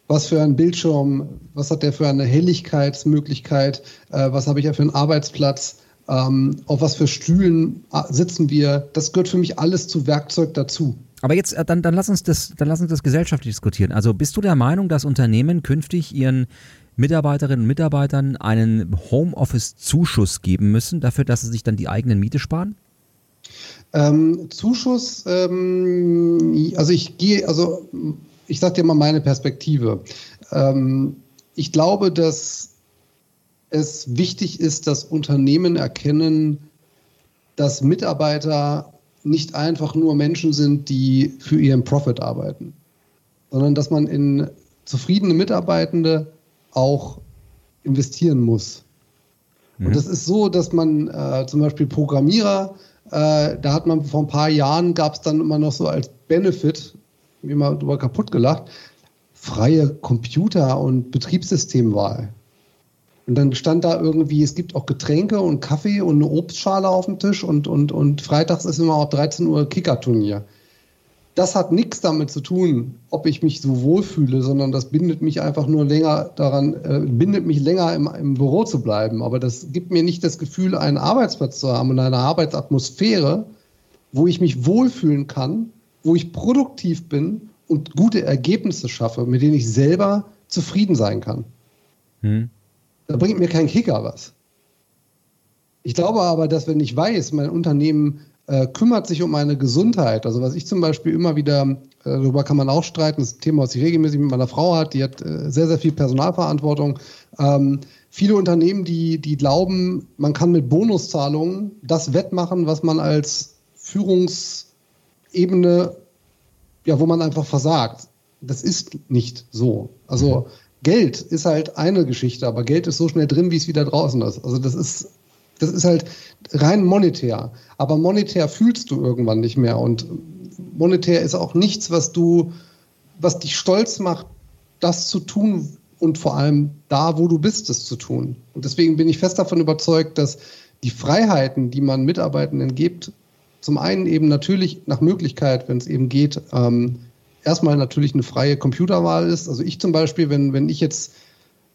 was für ein Bildschirm, was hat der für eine Helligkeitsmöglichkeit, äh, was habe ich ja für einen Arbeitsplatz, ähm, auf was für Stühlen äh, sitzen wir. Das gehört für mich alles zu Werkzeug dazu. Aber jetzt, äh, dann, dann, lass uns das, dann lass uns das gesellschaftlich diskutieren. Also bist du der Meinung, dass Unternehmen künftig ihren Mitarbeiterinnen und Mitarbeitern einen Homeoffice-Zuschuss geben müssen, dafür, dass sie sich dann die eigenen Miete sparen? Ähm, Zuschuss, ähm, also ich gehe, also ich sage dir mal meine Perspektive. Ähm, ich glaube, dass es wichtig ist, dass Unternehmen erkennen, dass Mitarbeiter nicht einfach nur Menschen sind, die für ihren Profit arbeiten, sondern dass man in zufriedene Mitarbeitende auch investieren muss. Mhm. Und das ist so, dass man äh, zum Beispiel Programmierer, äh, da hat man vor ein paar Jahren, gab es dann immer noch so als Benefit, wie mal drüber kaputt gelacht, freie Computer- und Betriebssystemwahl. Und dann stand da irgendwie, es gibt auch Getränke und Kaffee und eine Obstschale auf dem Tisch und, und, und freitags ist immer auch 13 Uhr Kickerturnier das hat nichts damit zu tun, ob ich mich so wohlfühle, sondern das bindet mich einfach nur länger daran, äh, bindet mich länger im, im, Büro zu bleiben. Aber das gibt mir nicht das Gefühl, einen Arbeitsplatz zu haben und eine Arbeitsatmosphäre, wo ich mich wohlfühlen kann, wo ich produktiv bin und gute Ergebnisse schaffe, mit denen ich selber zufrieden sein kann. Hm. Da bringt mir kein Kicker was. Ich glaube aber, dass wenn ich weiß, mein Unternehmen äh, kümmert sich um meine Gesundheit. Also was ich zum Beispiel immer wieder, äh, darüber kann man auch streiten, das ist ein Thema, was ich regelmäßig mit meiner Frau hat, die hat äh, sehr, sehr viel Personalverantwortung. Ähm, viele Unternehmen, die, die glauben, man kann mit Bonuszahlungen das wettmachen, was man als Führungsebene, ja, wo man einfach versagt. Das ist nicht so. Also Geld ist halt eine Geschichte, aber Geld ist so schnell drin, wie es wieder draußen ist. Also das ist das ist halt rein monetär. Aber monetär fühlst du irgendwann nicht mehr. Und monetär ist auch nichts, was du, was dich stolz macht, das zu tun und vor allem da, wo du bist, es zu tun. Und deswegen bin ich fest davon überzeugt, dass die Freiheiten, die man Mitarbeitenden gibt, zum einen eben natürlich nach Möglichkeit, wenn es eben geht, ähm, erstmal natürlich eine freie Computerwahl ist. Also ich zum Beispiel, wenn, wenn ich jetzt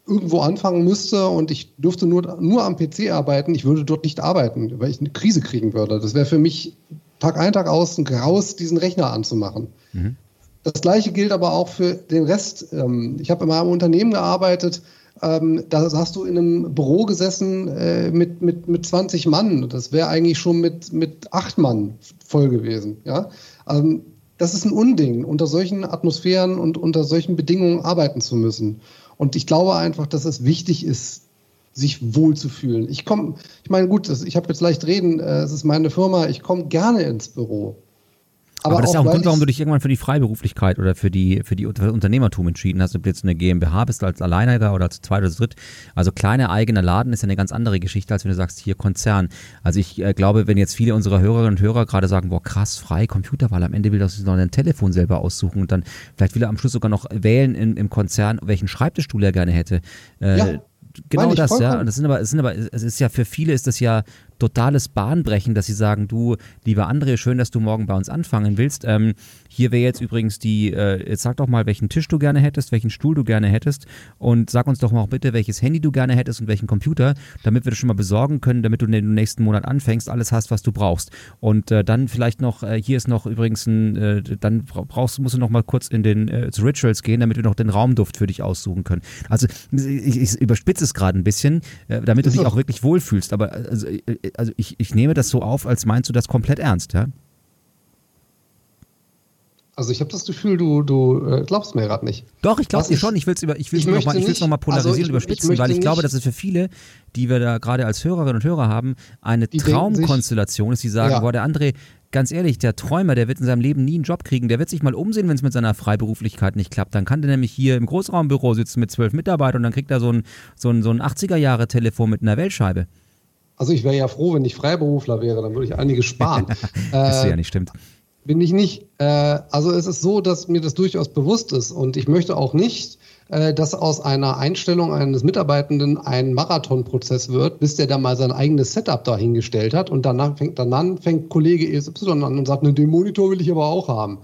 irgendwo anfangen müsste und ich dürfte nur, nur am PC arbeiten, ich würde dort nicht arbeiten, weil ich eine Krise kriegen würde. Das wäre für mich Tag ein, Tag aus ein Graus, diesen Rechner anzumachen. Mhm. Das gleiche gilt aber auch für den Rest. Ähm, ich habe in meinem Unternehmen gearbeitet, ähm, da hast du in einem Büro gesessen äh, mit, mit, mit 20 Mann. Das wäre eigentlich schon mit, mit 8 Mann voll gewesen. Ja? Ähm, das ist ein Unding, unter solchen Atmosphären und unter solchen Bedingungen arbeiten zu müssen. Und ich glaube einfach, dass es wichtig ist, sich wohlzufühlen. Ich komme, ich meine, gut, ich habe jetzt leicht reden, äh, es ist meine Firma, ich komme gerne ins Büro. Aber, aber das ist ja auch ein Grund, warum du dich irgendwann für die Freiberuflichkeit oder für die, für die für Unternehmertum entschieden hast. Ob du jetzt eine GmbH bist als Alleiniger oder als zweit oder dritt. Also kleiner eigener Laden ist ja eine ganz andere Geschichte, als wenn du sagst, hier Konzern. Also ich äh, glaube, wenn jetzt viele unserer Hörerinnen und Hörer gerade sagen, boah, krass, frei Computerwahl, am Ende will das noch ein Telefon selber aussuchen und dann vielleicht will er am Schluss sogar noch wählen in, im Konzern, welchen Schreibtischstuhl er gerne hätte. Äh, ja genau das, ja. Und das sind aber, es sind aber, es ist ja für viele ist das ja totales Bahnbrechen, dass sie sagen, du, lieber André, schön, dass du morgen bei uns anfangen willst. Ähm, hier wäre jetzt übrigens die, äh, jetzt sag doch mal, welchen Tisch du gerne hättest, welchen Stuhl du gerne hättest und sag uns doch mal auch bitte, welches Handy du gerne hättest und welchen Computer, damit wir das schon mal besorgen können, damit du in den nächsten Monat anfängst, alles hast, was du brauchst. Und äh, dann vielleicht noch, äh, hier ist noch übrigens ein, äh, dann brauchst, musst du noch mal kurz in den äh, zu Rituals gehen, damit wir noch den Raumduft für dich aussuchen können. Also ich, ich überspitze es gerade ein bisschen, äh, damit du dich auch wirklich wohlfühlst, aber also, also ich, ich nehme das so auf, als meinst du das komplett ernst, ja? Also ich habe das Gefühl, du, du äh, glaubst mir gerade nicht. Doch, ich glaube dir schon. Ich will es ich will's noch, mal, noch mal polarisieren, also ich, überspitzen, ich weil ich glaube, dass es für viele, die wir da gerade als Hörerinnen und Hörer haben, eine Traumkonstellation ist, die sagen, ja. boah, der André, ganz ehrlich, der Träumer, der wird in seinem Leben nie einen Job kriegen, der wird sich mal umsehen, wenn es mit seiner Freiberuflichkeit nicht klappt. Dann kann der nämlich hier im Großraumbüro sitzen mit zwölf Mitarbeitern und dann kriegt er so ein, so ein, so ein 80er-Jahre-Telefon mit einer Weltscheibe. Also ich wäre ja froh, wenn ich Freiberufler wäre, dann würde ich einiges sparen. das äh, ja nicht stimmt. Bin ich nicht. Äh, also es ist so, dass mir das durchaus bewusst ist und ich möchte auch nicht, äh, dass aus einer Einstellung eines Mitarbeitenden ein Marathonprozess wird, bis der da mal sein eigenes Setup dahingestellt hat und danach fängt, dann fängt Kollege ESY an und sagt, ne, den Monitor will ich aber auch haben.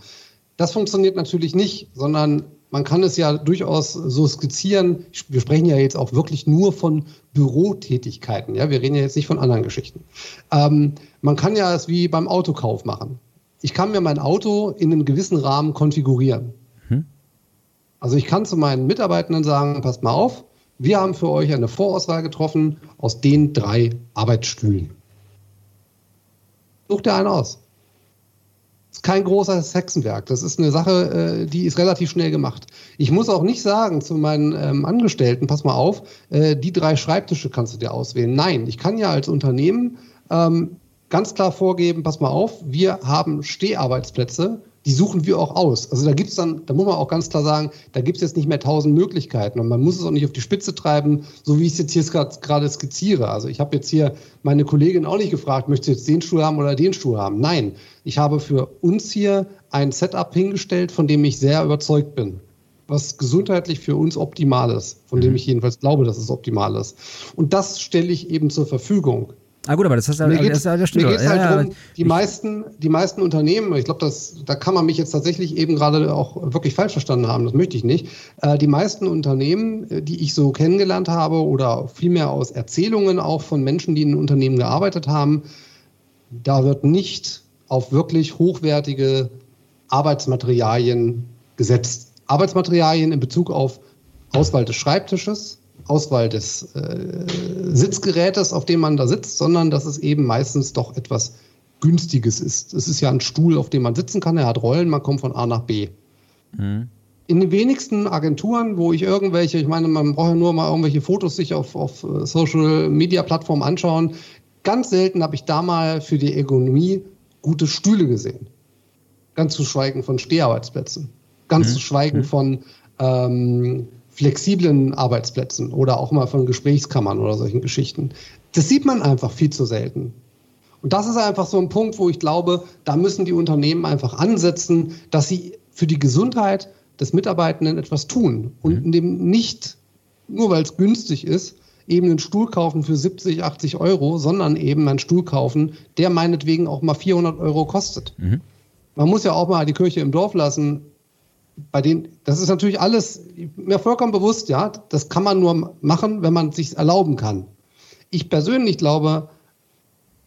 Das funktioniert natürlich nicht, sondern man kann es ja durchaus so skizzieren. Wir sprechen ja jetzt auch wirklich nur von Bürotätigkeiten. Ja, wir reden ja jetzt nicht von anderen Geschichten. Ähm, man kann ja es wie beim Autokauf machen. Ich kann mir mein Auto in einem gewissen Rahmen konfigurieren. Hm. Also ich kann zu meinen Mitarbeitenden sagen, passt mal auf, wir haben für euch eine Vorauswahl getroffen aus den drei Arbeitsstühlen. Sucht der einen aus ist kein großes Hexenwerk. Das ist eine Sache, äh, die ist relativ schnell gemacht. Ich muss auch nicht sagen zu meinen ähm, Angestellten, pass mal auf, äh, die drei Schreibtische kannst du dir auswählen. Nein, ich kann ja als Unternehmen ähm, ganz klar vorgeben, pass mal auf, wir haben Steharbeitsplätze die suchen wir auch aus. Also da gibt's dann, da muss man auch ganz klar sagen, da gibt's jetzt nicht mehr tausend Möglichkeiten und man muss es auch nicht auf die Spitze treiben, so wie ich es jetzt hier gerade skizziere. Also ich habe jetzt hier meine Kollegin auch nicht gefragt, möchtest du jetzt den Stuhl haben oder den Stuhl haben? Nein, ich habe für uns hier ein Setup hingestellt, von dem ich sehr überzeugt bin was gesundheitlich für uns optimal ist, von dem mhm. ich jedenfalls glaube, dass es optimal ist. Und das stelle ich eben zur Verfügung. Ah gut, aber das, heißt, mir geht, das, das stimmt. Mir geht halt ja, darum, die meisten, die meisten Unternehmen, ich glaube, da kann man mich jetzt tatsächlich eben gerade auch wirklich falsch verstanden haben, das möchte ich nicht. Äh, die meisten Unternehmen, äh, die ich so kennengelernt habe oder vielmehr aus Erzählungen auch von Menschen, die in Unternehmen gearbeitet haben, da wird nicht auf wirklich hochwertige Arbeitsmaterialien gesetzt. Arbeitsmaterialien in Bezug auf Auswahl des Schreibtisches, Auswahl des äh, Sitzgerätes, auf dem man da sitzt, sondern dass es eben meistens doch etwas Günstiges ist. Es ist ja ein Stuhl, auf dem man sitzen kann, er hat Rollen, man kommt von A nach B. Mhm. In den wenigsten Agenturen, wo ich irgendwelche, ich meine, man braucht ja nur mal irgendwelche Fotos sich auf, auf äh, Social Media Plattformen anschauen. Ganz selten habe ich da mal für die Ergonomie gute Stühle gesehen. Ganz zu schweigen von Steharbeitsplätzen. Ganz mhm. zu schweigen mhm. von ähm, flexiblen Arbeitsplätzen oder auch mal von Gesprächskammern oder solchen Geschichten. Das sieht man einfach viel zu selten. Und das ist einfach so ein Punkt, wo ich glaube, da müssen die Unternehmen einfach ansetzen, dass sie für die Gesundheit des Mitarbeitenden etwas tun und mhm. dem nicht, nur weil es günstig ist, eben einen Stuhl kaufen für 70, 80 Euro, sondern eben einen Stuhl kaufen, der meinetwegen auch mal 400 Euro kostet. Mhm. Man muss ja auch mal die Kirche im Dorf lassen bei denen, das ist natürlich alles mir vollkommen bewusst, ja, das kann man nur machen, wenn man es sich erlauben kann. Ich persönlich glaube,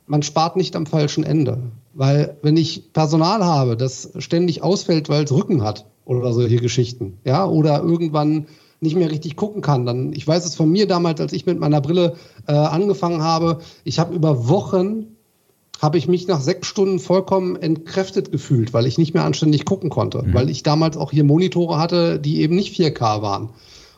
man spart nicht am falschen Ende. Weil wenn ich Personal habe, das ständig ausfällt, weil es Rücken hat oder solche Geschichten, ja, oder irgendwann nicht mehr richtig gucken kann, dann, ich weiß es von mir damals, als ich mit meiner Brille äh, angefangen habe, ich habe über Wochen habe ich mich nach sechs Stunden vollkommen entkräftet gefühlt, weil ich nicht mehr anständig gucken konnte, mhm. weil ich damals auch hier Monitore hatte, die eben nicht 4K waren.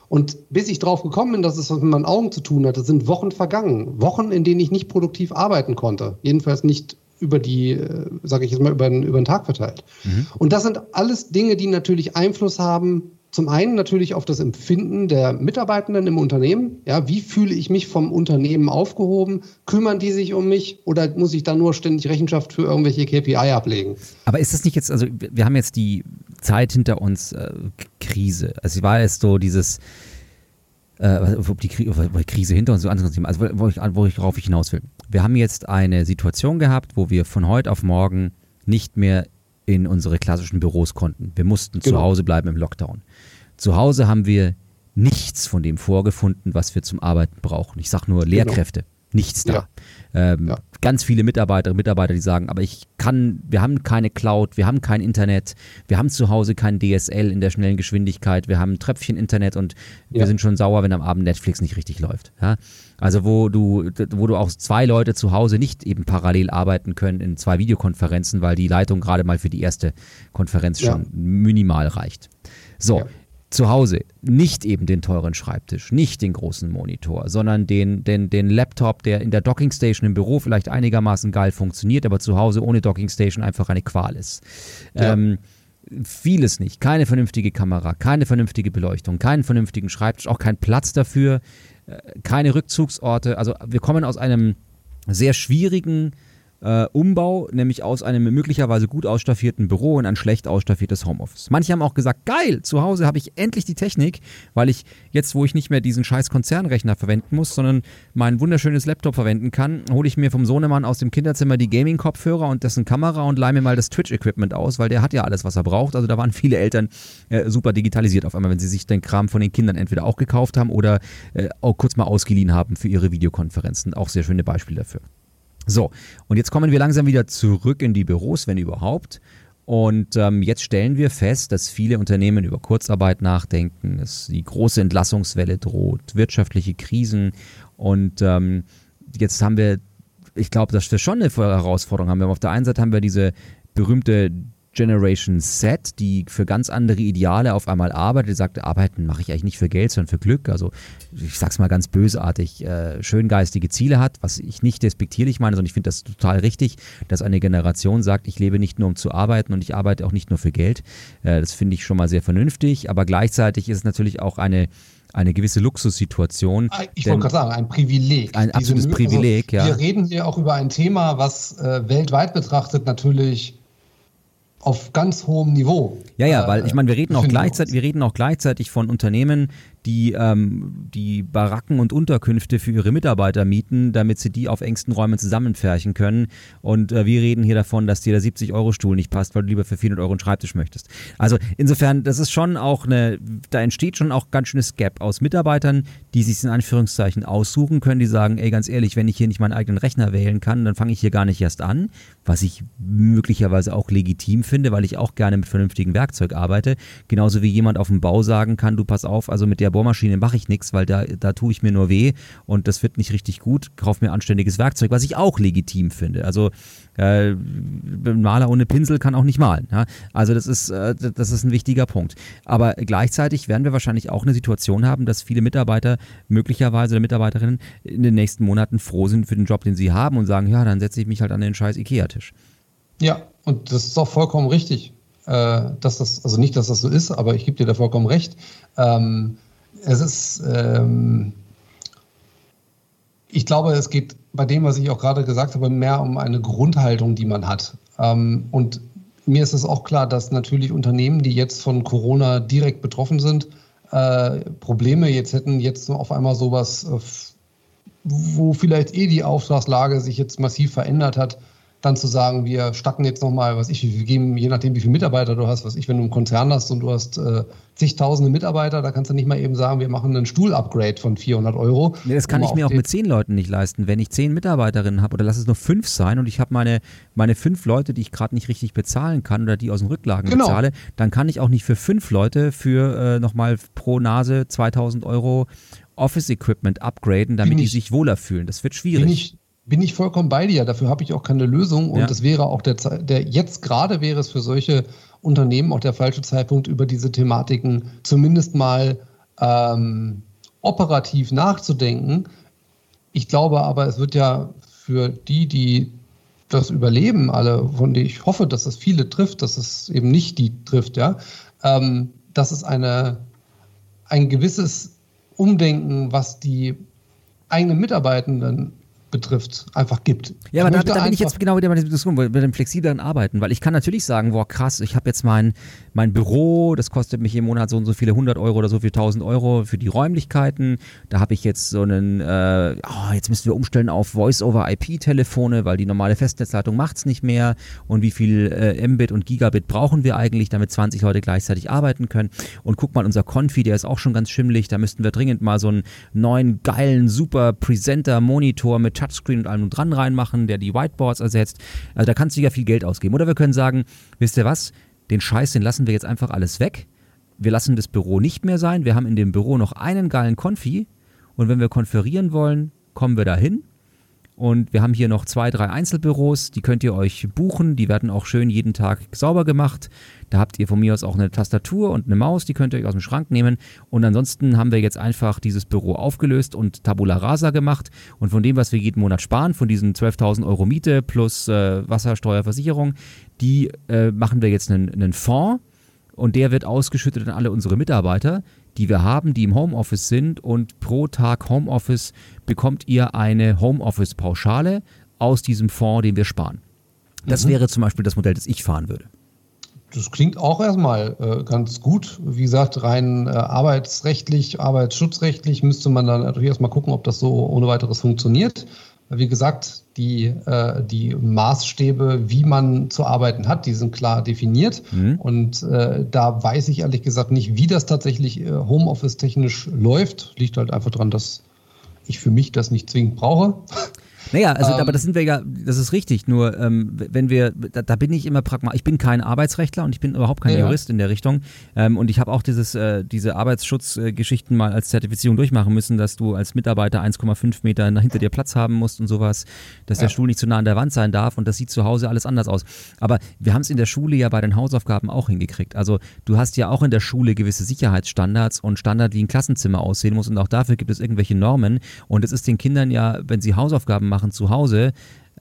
Und bis ich drauf gekommen bin, dass es was mit meinen Augen zu tun hatte, sind Wochen vergangen. Wochen, in denen ich nicht produktiv arbeiten konnte. Jedenfalls nicht über die, äh, sage ich jetzt mal, über den, über den Tag verteilt. Mhm. Und das sind alles Dinge, die natürlich Einfluss haben zum einen natürlich auf das Empfinden der Mitarbeitenden im Unternehmen. Ja, wie fühle ich mich vom Unternehmen aufgehoben? Kümmern die sich um mich oder muss ich da nur ständig Rechenschaft für irgendwelche KPI ablegen? Aber ist das nicht jetzt, also wir haben jetzt die Zeit hinter uns, äh, Krise. Also war es so dieses, äh, die Krise hinter uns, so anderes Thema, also wo ich, worauf ich hinaus will. Wir haben jetzt eine Situation gehabt, wo wir von heute auf morgen nicht mehr in unsere klassischen Büros konnten. Wir mussten genau. zu Hause bleiben im Lockdown. Zu Hause haben wir nichts von dem vorgefunden, was wir zum Arbeiten brauchen. Ich sage nur genau. Lehrkräfte. Genau. Nichts da. Ja. Ähm, ja. Ganz viele Mitarbeiterinnen und Mitarbeiter, die sagen, aber ich kann, wir haben keine Cloud, wir haben kein Internet, wir haben zu Hause kein DSL in der schnellen Geschwindigkeit, wir haben Tröpfchen-Internet und ja. wir sind schon sauer, wenn am Abend Netflix nicht richtig läuft. Also wo du, wo du auch zwei Leute zu Hause nicht eben parallel arbeiten können in zwei Videokonferenzen, weil die Leitung gerade mal für die erste Konferenz schon minimal reicht. So, zu Hause nicht eben den teuren Schreibtisch, nicht den großen Monitor, sondern den, den, den Laptop, der in der Dockingstation im Büro vielleicht einigermaßen geil funktioniert, aber zu Hause ohne Dockingstation einfach eine Qual ist. Ja. Ähm, vieles nicht. Keine vernünftige Kamera, keine vernünftige Beleuchtung, keinen vernünftigen Schreibtisch, auch kein Platz dafür, äh, keine Rückzugsorte. Also wir kommen aus einem sehr schwierigen äh, Umbau, nämlich aus einem möglicherweise gut ausstaffierten Büro in ein schlecht ausstaffiertes Homeoffice. Manche haben auch gesagt, geil, zu Hause habe ich endlich die Technik, weil ich jetzt, wo ich nicht mehr diesen scheiß Konzernrechner verwenden muss, sondern mein wunderschönes Laptop verwenden kann, hole ich mir vom Sohnemann aus dem Kinderzimmer die Gaming-Kopfhörer und dessen Kamera und leihe mir mal das Twitch-Equipment aus, weil der hat ja alles, was er braucht. Also da waren viele Eltern äh, super digitalisiert auf einmal, wenn sie sich den Kram von den Kindern entweder auch gekauft haben oder äh, auch kurz mal ausgeliehen haben für ihre Videokonferenzen. Auch sehr schöne Beispiele dafür. So, und jetzt kommen wir langsam wieder zurück in die Büros, wenn überhaupt. Und ähm, jetzt stellen wir fest, dass viele Unternehmen über Kurzarbeit nachdenken, dass die große Entlassungswelle droht, wirtschaftliche Krisen. Und ähm, jetzt haben wir, ich glaube, dass wir schon eine Herausforderung haben. Auf der einen Seite haben wir diese berühmte Generation Z, die für ganz andere Ideale auf einmal arbeitet, die sagt, arbeiten mache ich eigentlich nicht für Geld, sondern für Glück. Also ich sag's mal ganz bösartig, äh, schöngeistige Ziele hat, was ich nicht despektierlich meine, sondern ich finde das total richtig, dass eine Generation sagt, ich lebe nicht nur um zu arbeiten und ich arbeite auch nicht nur für Geld. Äh, das finde ich schon mal sehr vernünftig, aber gleichzeitig ist es natürlich auch eine eine gewisse Luxussituation. Ah, ich wollte gerade sagen, ein Privileg. Ein absolutes Privileg, also, ja. Wir reden hier auch über ein Thema, was äh, weltweit betrachtet natürlich auf ganz hohem Niveau. Ja, ja, weil ich meine, wir reden auch gleichzeitig, wir reden auch gleichzeitig von Unternehmen, die ähm, die Baracken und Unterkünfte für ihre Mitarbeiter mieten, damit sie die auf engsten Räumen zusammenpferchen können. Und äh, wir reden hier davon, dass dir der 70-Euro-Stuhl nicht passt, weil du lieber für 400 Euro einen Schreibtisch möchtest. Also insofern, das ist schon auch eine, da entsteht schon auch ganz schönes Gap aus Mitarbeitern, die sich in Anführungszeichen aussuchen können, die sagen, ey, ganz ehrlich, wenn ich hier nicht meinen eigenen Rechner wählen kann, dann fange ich hier gar nicht erst an, was ich möglicherweise auch legitim finde, weil ich auch gerne mit vernünftigem Werkzeug arbeite. Genauso wie jemand auf dem Bau sagen kann, du pass auf, also mit der Bohrmaschine mache ich nichts, weil da, da tue ich mir nur weh und das wird nicht richtig gut. Kauf mir anständiges Werkzeug, was ich auch legitim finde. Also äh, ein Maler ohne Pinsel kann auch nicht malen. Ja? Also das ist, äh, das ist ein wichtiger Punkt. Aber gleichzeitig werden wir wahrscheinlich auch eine Situation haben, dass viele Mitarbeiter möglicherweise oder Mitarbeiterinnen in den nächsten Monaten froh sind für den Job, den sie haben und sagen, ja, dann setze ich mich halt an den scheiß Ikea-Tisch. Ja, und das ist auch vollkommen richtig. Äh, dass das, also nicht, dass das so ist, aber ich gebe dir da vollkommen recht. Ähm, es ist, ähm, ich glaube, es geht bei dem, was ich auch gerade gesagt habe, mehr um eine Grundhaltung, die man hat. Ähm, und mir ist es auch klar, dass natürlich Unternehmen, die jetzt von Corona direkt betroffen sind, äh, Probleme jetzt hätten, jetzt auf einmal sowas, äh, wo vielleicht eh die Auftragslage sich jetzt massiv verändert hat, dann zu sagen, wir stacken jetzt nochmal, was ich, wir geben, je nachdem, wie viele Mitarbeiter du hast, was ich, wenn du einen Konzern hast und du hast äh, zigtausende Mitarbeiter, da kannst du nicht mal eben sagen, wir machen einen Stuhl-Upgrade von 400 Euro. Nee, das kann ich mir auch mit zehn Leuten nicht leisten. Wenn ich zehn Mitarbeiterinnen habe oder lass es nur fünf sein und ich habe meine, meine fünf Leute, die ich gerade nicht richtig bezahlen kann oder die aus den Rücklagen genau. bezahle, dann kann ich auch nicht für fünf Leute für äh, nochmal pro Nase 2000 Euro Office-Equipment upgraden, damit die sich wohler fühlen. Das wird schwierig. Bin ich, vollkommen bei dir. Dafür habe ich auch keine Lösung. Und ja. das wäre auch der, der jetzt gerade wäre es für solche Unternehmen auch der falsche Zeitpunkt, über diese Thematiken zumindest mal ähm, operativ nachzudenken. Ich glaube aber, es wird ja für die, die das überleben alle, von denen ich hoffe, dass es viele trifft, dass es eben nicht die trifft, ja, ähm, dass es eine, ein gewisses Umdenken, was die eigenen Mitarbeitenden betrifft, einfach gibt. Ja, aber da, da bin ich jetzt genau wieder bei der Diskussion, bei dem flexiblen Arbeiten, weil ich kann natürlich sagen, boah krass, ich habe jetzt mein, mein Büro, das kostet mich im Monat so und so viele hundert Euro oder so viel tausend Euro für die Räumlichkeiten. Da habe ich jetzt so einen, äh, oh, jetzt müssen wir umstellen auf Voice-over-IP-Telefone, weil die normale Festnetzleitung macht es nicht mehr. Und wie viel äh, Mbit und Gigabit brauchen wir eigentlich, damit 20 Leute gleichzeitig arbeiten können? Und guck mal, unser Konfi, der ist auch schon ganz schimmlig, da müssten wir dringend mal so einen neuen, geilen, super Presenter-Monitor mit Touchscreen und allem und dran reinmachen, der die Whiteboards ersetzt. Also da kannst du ja viel Geld ausgeben. Oder wir können sagen, wisst ihr was, den Scheiß, den lassen wir jetzt einfach alles weg. Wir lassen das Büro nicht mehr sein. Wir haben in dem Büro noch einen geilen Konfi. Und wenn wir konferieren wollen, kommen wir da hin und wir haben hier noch zwei, drei Einzelbüros, die könnt ihr euch buchen. Die werden auch schön jeden Tag sauber gemacht. Da habt ihr von mir aus auch eine Tastatur und eine Maus, die könnt ihr euch aus dem Schrank nehmen. Und ansonsten haben wir jetzt einfach dieses Büro aufgelöst und Tabula Rasa gemacht. Und von dem, was wir jeden Monat sparen, von diesen 12.000 Euro Miete plus äh, Wassersteuerversicherung, die äh, machen wir jetzt einen, einen Fonds und der wird ausgeschüttet an alle unsere Mitarbeiter die wir haben, die im Homeoffice sind und pro Tag Homeoffice bekommt ihr eine Homeoffice-Pauschale aus diesem Fonds, den wir sparen. Das mhm. wäre zum Beispiel das Modell, das ich fahren würde. Das klingt auch erstmal äh, ganz gut. Wie gesagt, rein äh, arbeitsrechtlich, arbeitsschutzrechtlich müsste man dann natürlich erstmal gucken, ob das so ohne weiteres funktioniert. Wie gesagt, die, äh, die Maßstäbe, wie man zu arbeiten hat, die sind klar definiert. Mhm. Und äh, da weiß ich ehrlich gesagt nicht, wie das tatsächlich äh, Homeoffice-technisch läuft. Liegt halt einfach daran, dass ich für mich das nicht zwingend brauche. Naja, also, ähm, aber das sind wir ja, das ist richtig. Nur, ähm, wenn wir, da, da, bin ich immer pragmatisch. Ich bin kein Arbeitsrechtler und ich bin überhaupt kein ja. Jurist in der Richtung. Ähm, und ich habe auch dieses, äh, diese Arbeitsschutzgeschichten mal als Zertifizierung durchmachen müssen, dass du als Mitarbeiter 1,5 Meter hinter dir Platz haben musst und sowas, dass ja. der Stuhl nicht zu nah an der Wand sein darf und das sieht zu Hause alles anders aus. Aber wir haben es in der Schule ja bei den Hausaufgaben auch hingekriegt. Also du hast ja auch in der Schule gewisse Sicherheitsstandards und Standard, wie ein Klassenzimmer aussehen muss und auch dafür gibt es irgendwelche Normen. Und es ist den Kindern ja, wenn sie Hausaufgaben machen, machen zu Hause,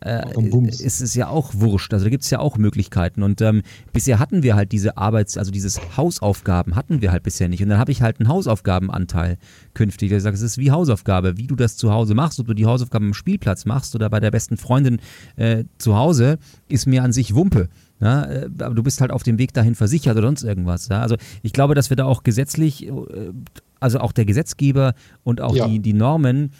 äh, ist es ja auch wurscht. Also da gibt es ja auch Möglichkeiten. Und ähm, bisher hatten wir halt diese Arbeits-, also dieses Hausaufgaben hatten wir halt bisher nicht. Und dann habe ich halt einen Hausaufgabenanteil künftig. Ich sage, es ist wie Hausaufgabe, wie du das zu Hause machst, ob du die Hausaufgaben am Spielplatz machst oder bei der besten Freundin äh, zu Hause, ist mir an sich Wumpe. Ja, äh, aber du bist halt auf dem Weg dahin versichert oder sonst irgendwas. Ja? Also ich glaube, dass wir da auch gesetzlich, äh, also auch der Gesetzgeber und auch ja. die, die Normen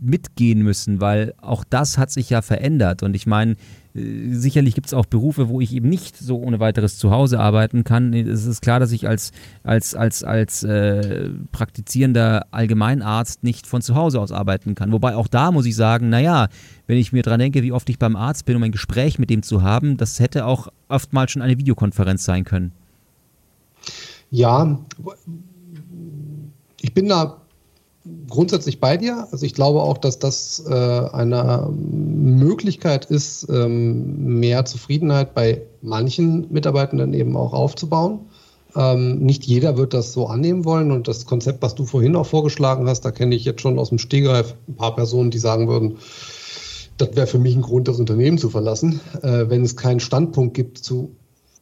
mitgehen müssen, weil auch das hat sich ja verändert. Und ich meine, äh, sicherlich gibt es auch Berufe, wo ich eben nicht so ohne weiteres zu Hause arbeiten kann. Es ist klar, dass ich als, als, als, als äh, praktizierender Allgemeinarzt nicht von zu Hause aus arbeiten kann. Wobei auch da muss ich sagen, naja, wenn ich mir dran denke, wie oft ich beim Arzt bin, um ein Gespräch mit dem zu haben, das hätte auch oftmals schon eine Videokonferenz sein können. Ja, ich bin da grundsätzlich bei dir. Also ich glaube auch, dass das äh, eine Möglichkeit ist, ähm, mehr Zufriedenheit bei manchen Mitarbeitenden eben auch aufzubauen. Ähm, nicht jeder wird das so annehmen wollen und das Konzept, was du vorhin auch vorgeschlagen hast, da kenne ich jetzt schon aus dem Stegreif ein paar Personen, die sagen würden, das wäre für mich ein Grund, das Unternehmen zu verlassen, äh, wenn es keinen Standpunkt gibt, zu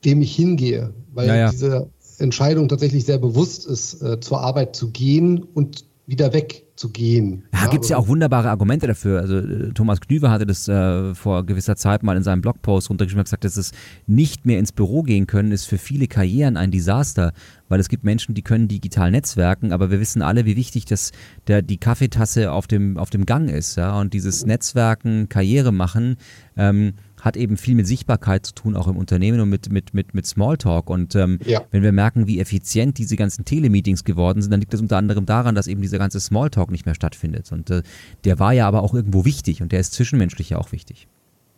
dem ich hingehe, weil ja, ja. diese Entscheidung tatsächlich sehr bewusst ist, äh, zur Arbeit zu gehen und wieder wegzugehen. Ja, ja gibt es ja auch wunderbare Argumente dafür. Also äh, Thomas Knüver hatte das äh, vor gewisser Zeit mal in seinem Blogpost runtergeschrieben und gesagt, dass es nicht mehr ins Büro gehen können, ist für viele Karrieren ein Desaster, weil es gibt Menschen, die können digital netzwerken, aber wir wissen alle, wie wichtig das der, die Kaffeetasse auf dem, auf dem Gang ist. Ja? Und dieses Netzwerken, Karriere machen, ähm, hat eben viel mit Sichtbarkeit zu tun, auch im Unternehmen und mit, mit, mit, mit Smalltalk. Und ähm, ja. wenn wir merken, wie effizient diese ganzen Telemeetings geworden sind, dann liegt das unter anderem daran, dass eben dieser ganze Smalltalk nicht mehr stattfindet. Und äh, der war ja aber auch irgendwo wichtig und der ist zwischenmenschlich ja auch wichtig.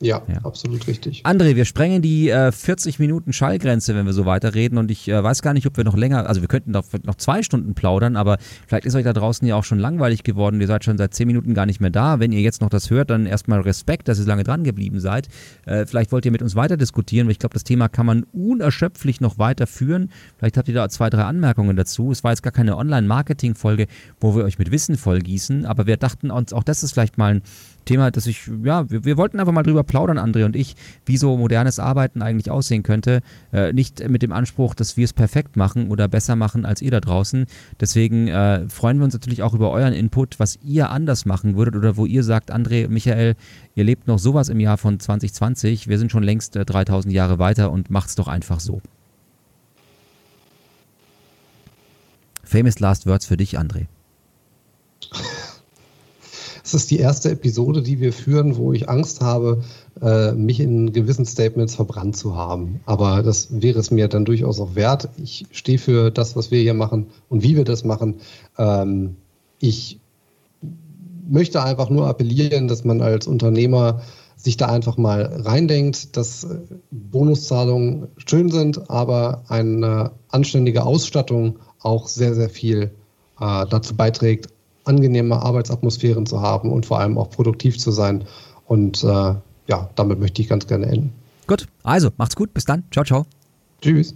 Ja, ja, absolut richtig. André, wir sprengen die äh, 40 Minuten Schallgrenze, wenn wir so weiterreden. Und ich äh, weiß gar nicht, ob wir noch länger, also wir könnten noch, noch zwei Stunden plaudern, aber vielleicht ist euch da draußen ja auch schon langweilig geworden. Ihr seid schon seit 10 Minuten gar nicht mehr da. Wenn ihr jetzt noch das hört, dann erstmal Respekt, dass ihr lange dran geblieben seid. Äh, vielleicht wollt ihr mit uns weiter diskutieren, weil ich glaube, das Thema kann man unerschöpflich noch weiterführen. Vielleicht habt ihr da zwei, drei Anmerkungen dazu. Es war jetzt gar keine Online-Marketing-Folge, wo wir euch mit Wissen vollgießen, aber wir dachten uns, auch das ist vielleicht mal ein Thema, das ich, ja, wir, wir wollten einfach mal drüber plaudern, André und ich, wie so modernes Arbeiten eigentlich aussehen könnte. Äh, nicht mit dem Anspruch, dass wir es perfekt machen oder besser machen als ihr da draußen. Deswegen äh, freuen wir uns natürlich auch über euren Input, was ihr anders machen würdet oder wo ihr sagt, André, Michael, ihr lebt noch sowas im Jahr von 2020. Wir sind schon längst äh, 3000 Jahre weiter und macht's doch einfach so. Famous Last Words für dich, André. Es ist die erste Episode, die wir führen, wo ich Angst habe, äh, mich in gewissen Statements verbrannt zu haben. Aber das wäre es mir dann durchaus auch wert. Ich stehe für das, was wir hier machen und wie wir das machen. Ähm, ich möchte einfach nur appellieren, dass man als Unternehmer sich da einfach mal reindenkt, dass äh, Bonuszahlungen schön sind, aber eine anständige Ausstattung auch sehr, sehr viel äh, dazu beiträgt, angenehme Arbeitsatmosphären zu haben und vor allem auch produktiv zu sein. Und äh, ja, damit möchte ich ganz gerne enden. Gut, also macht's gut, bis dann. Ciao, ciao. Tschüss.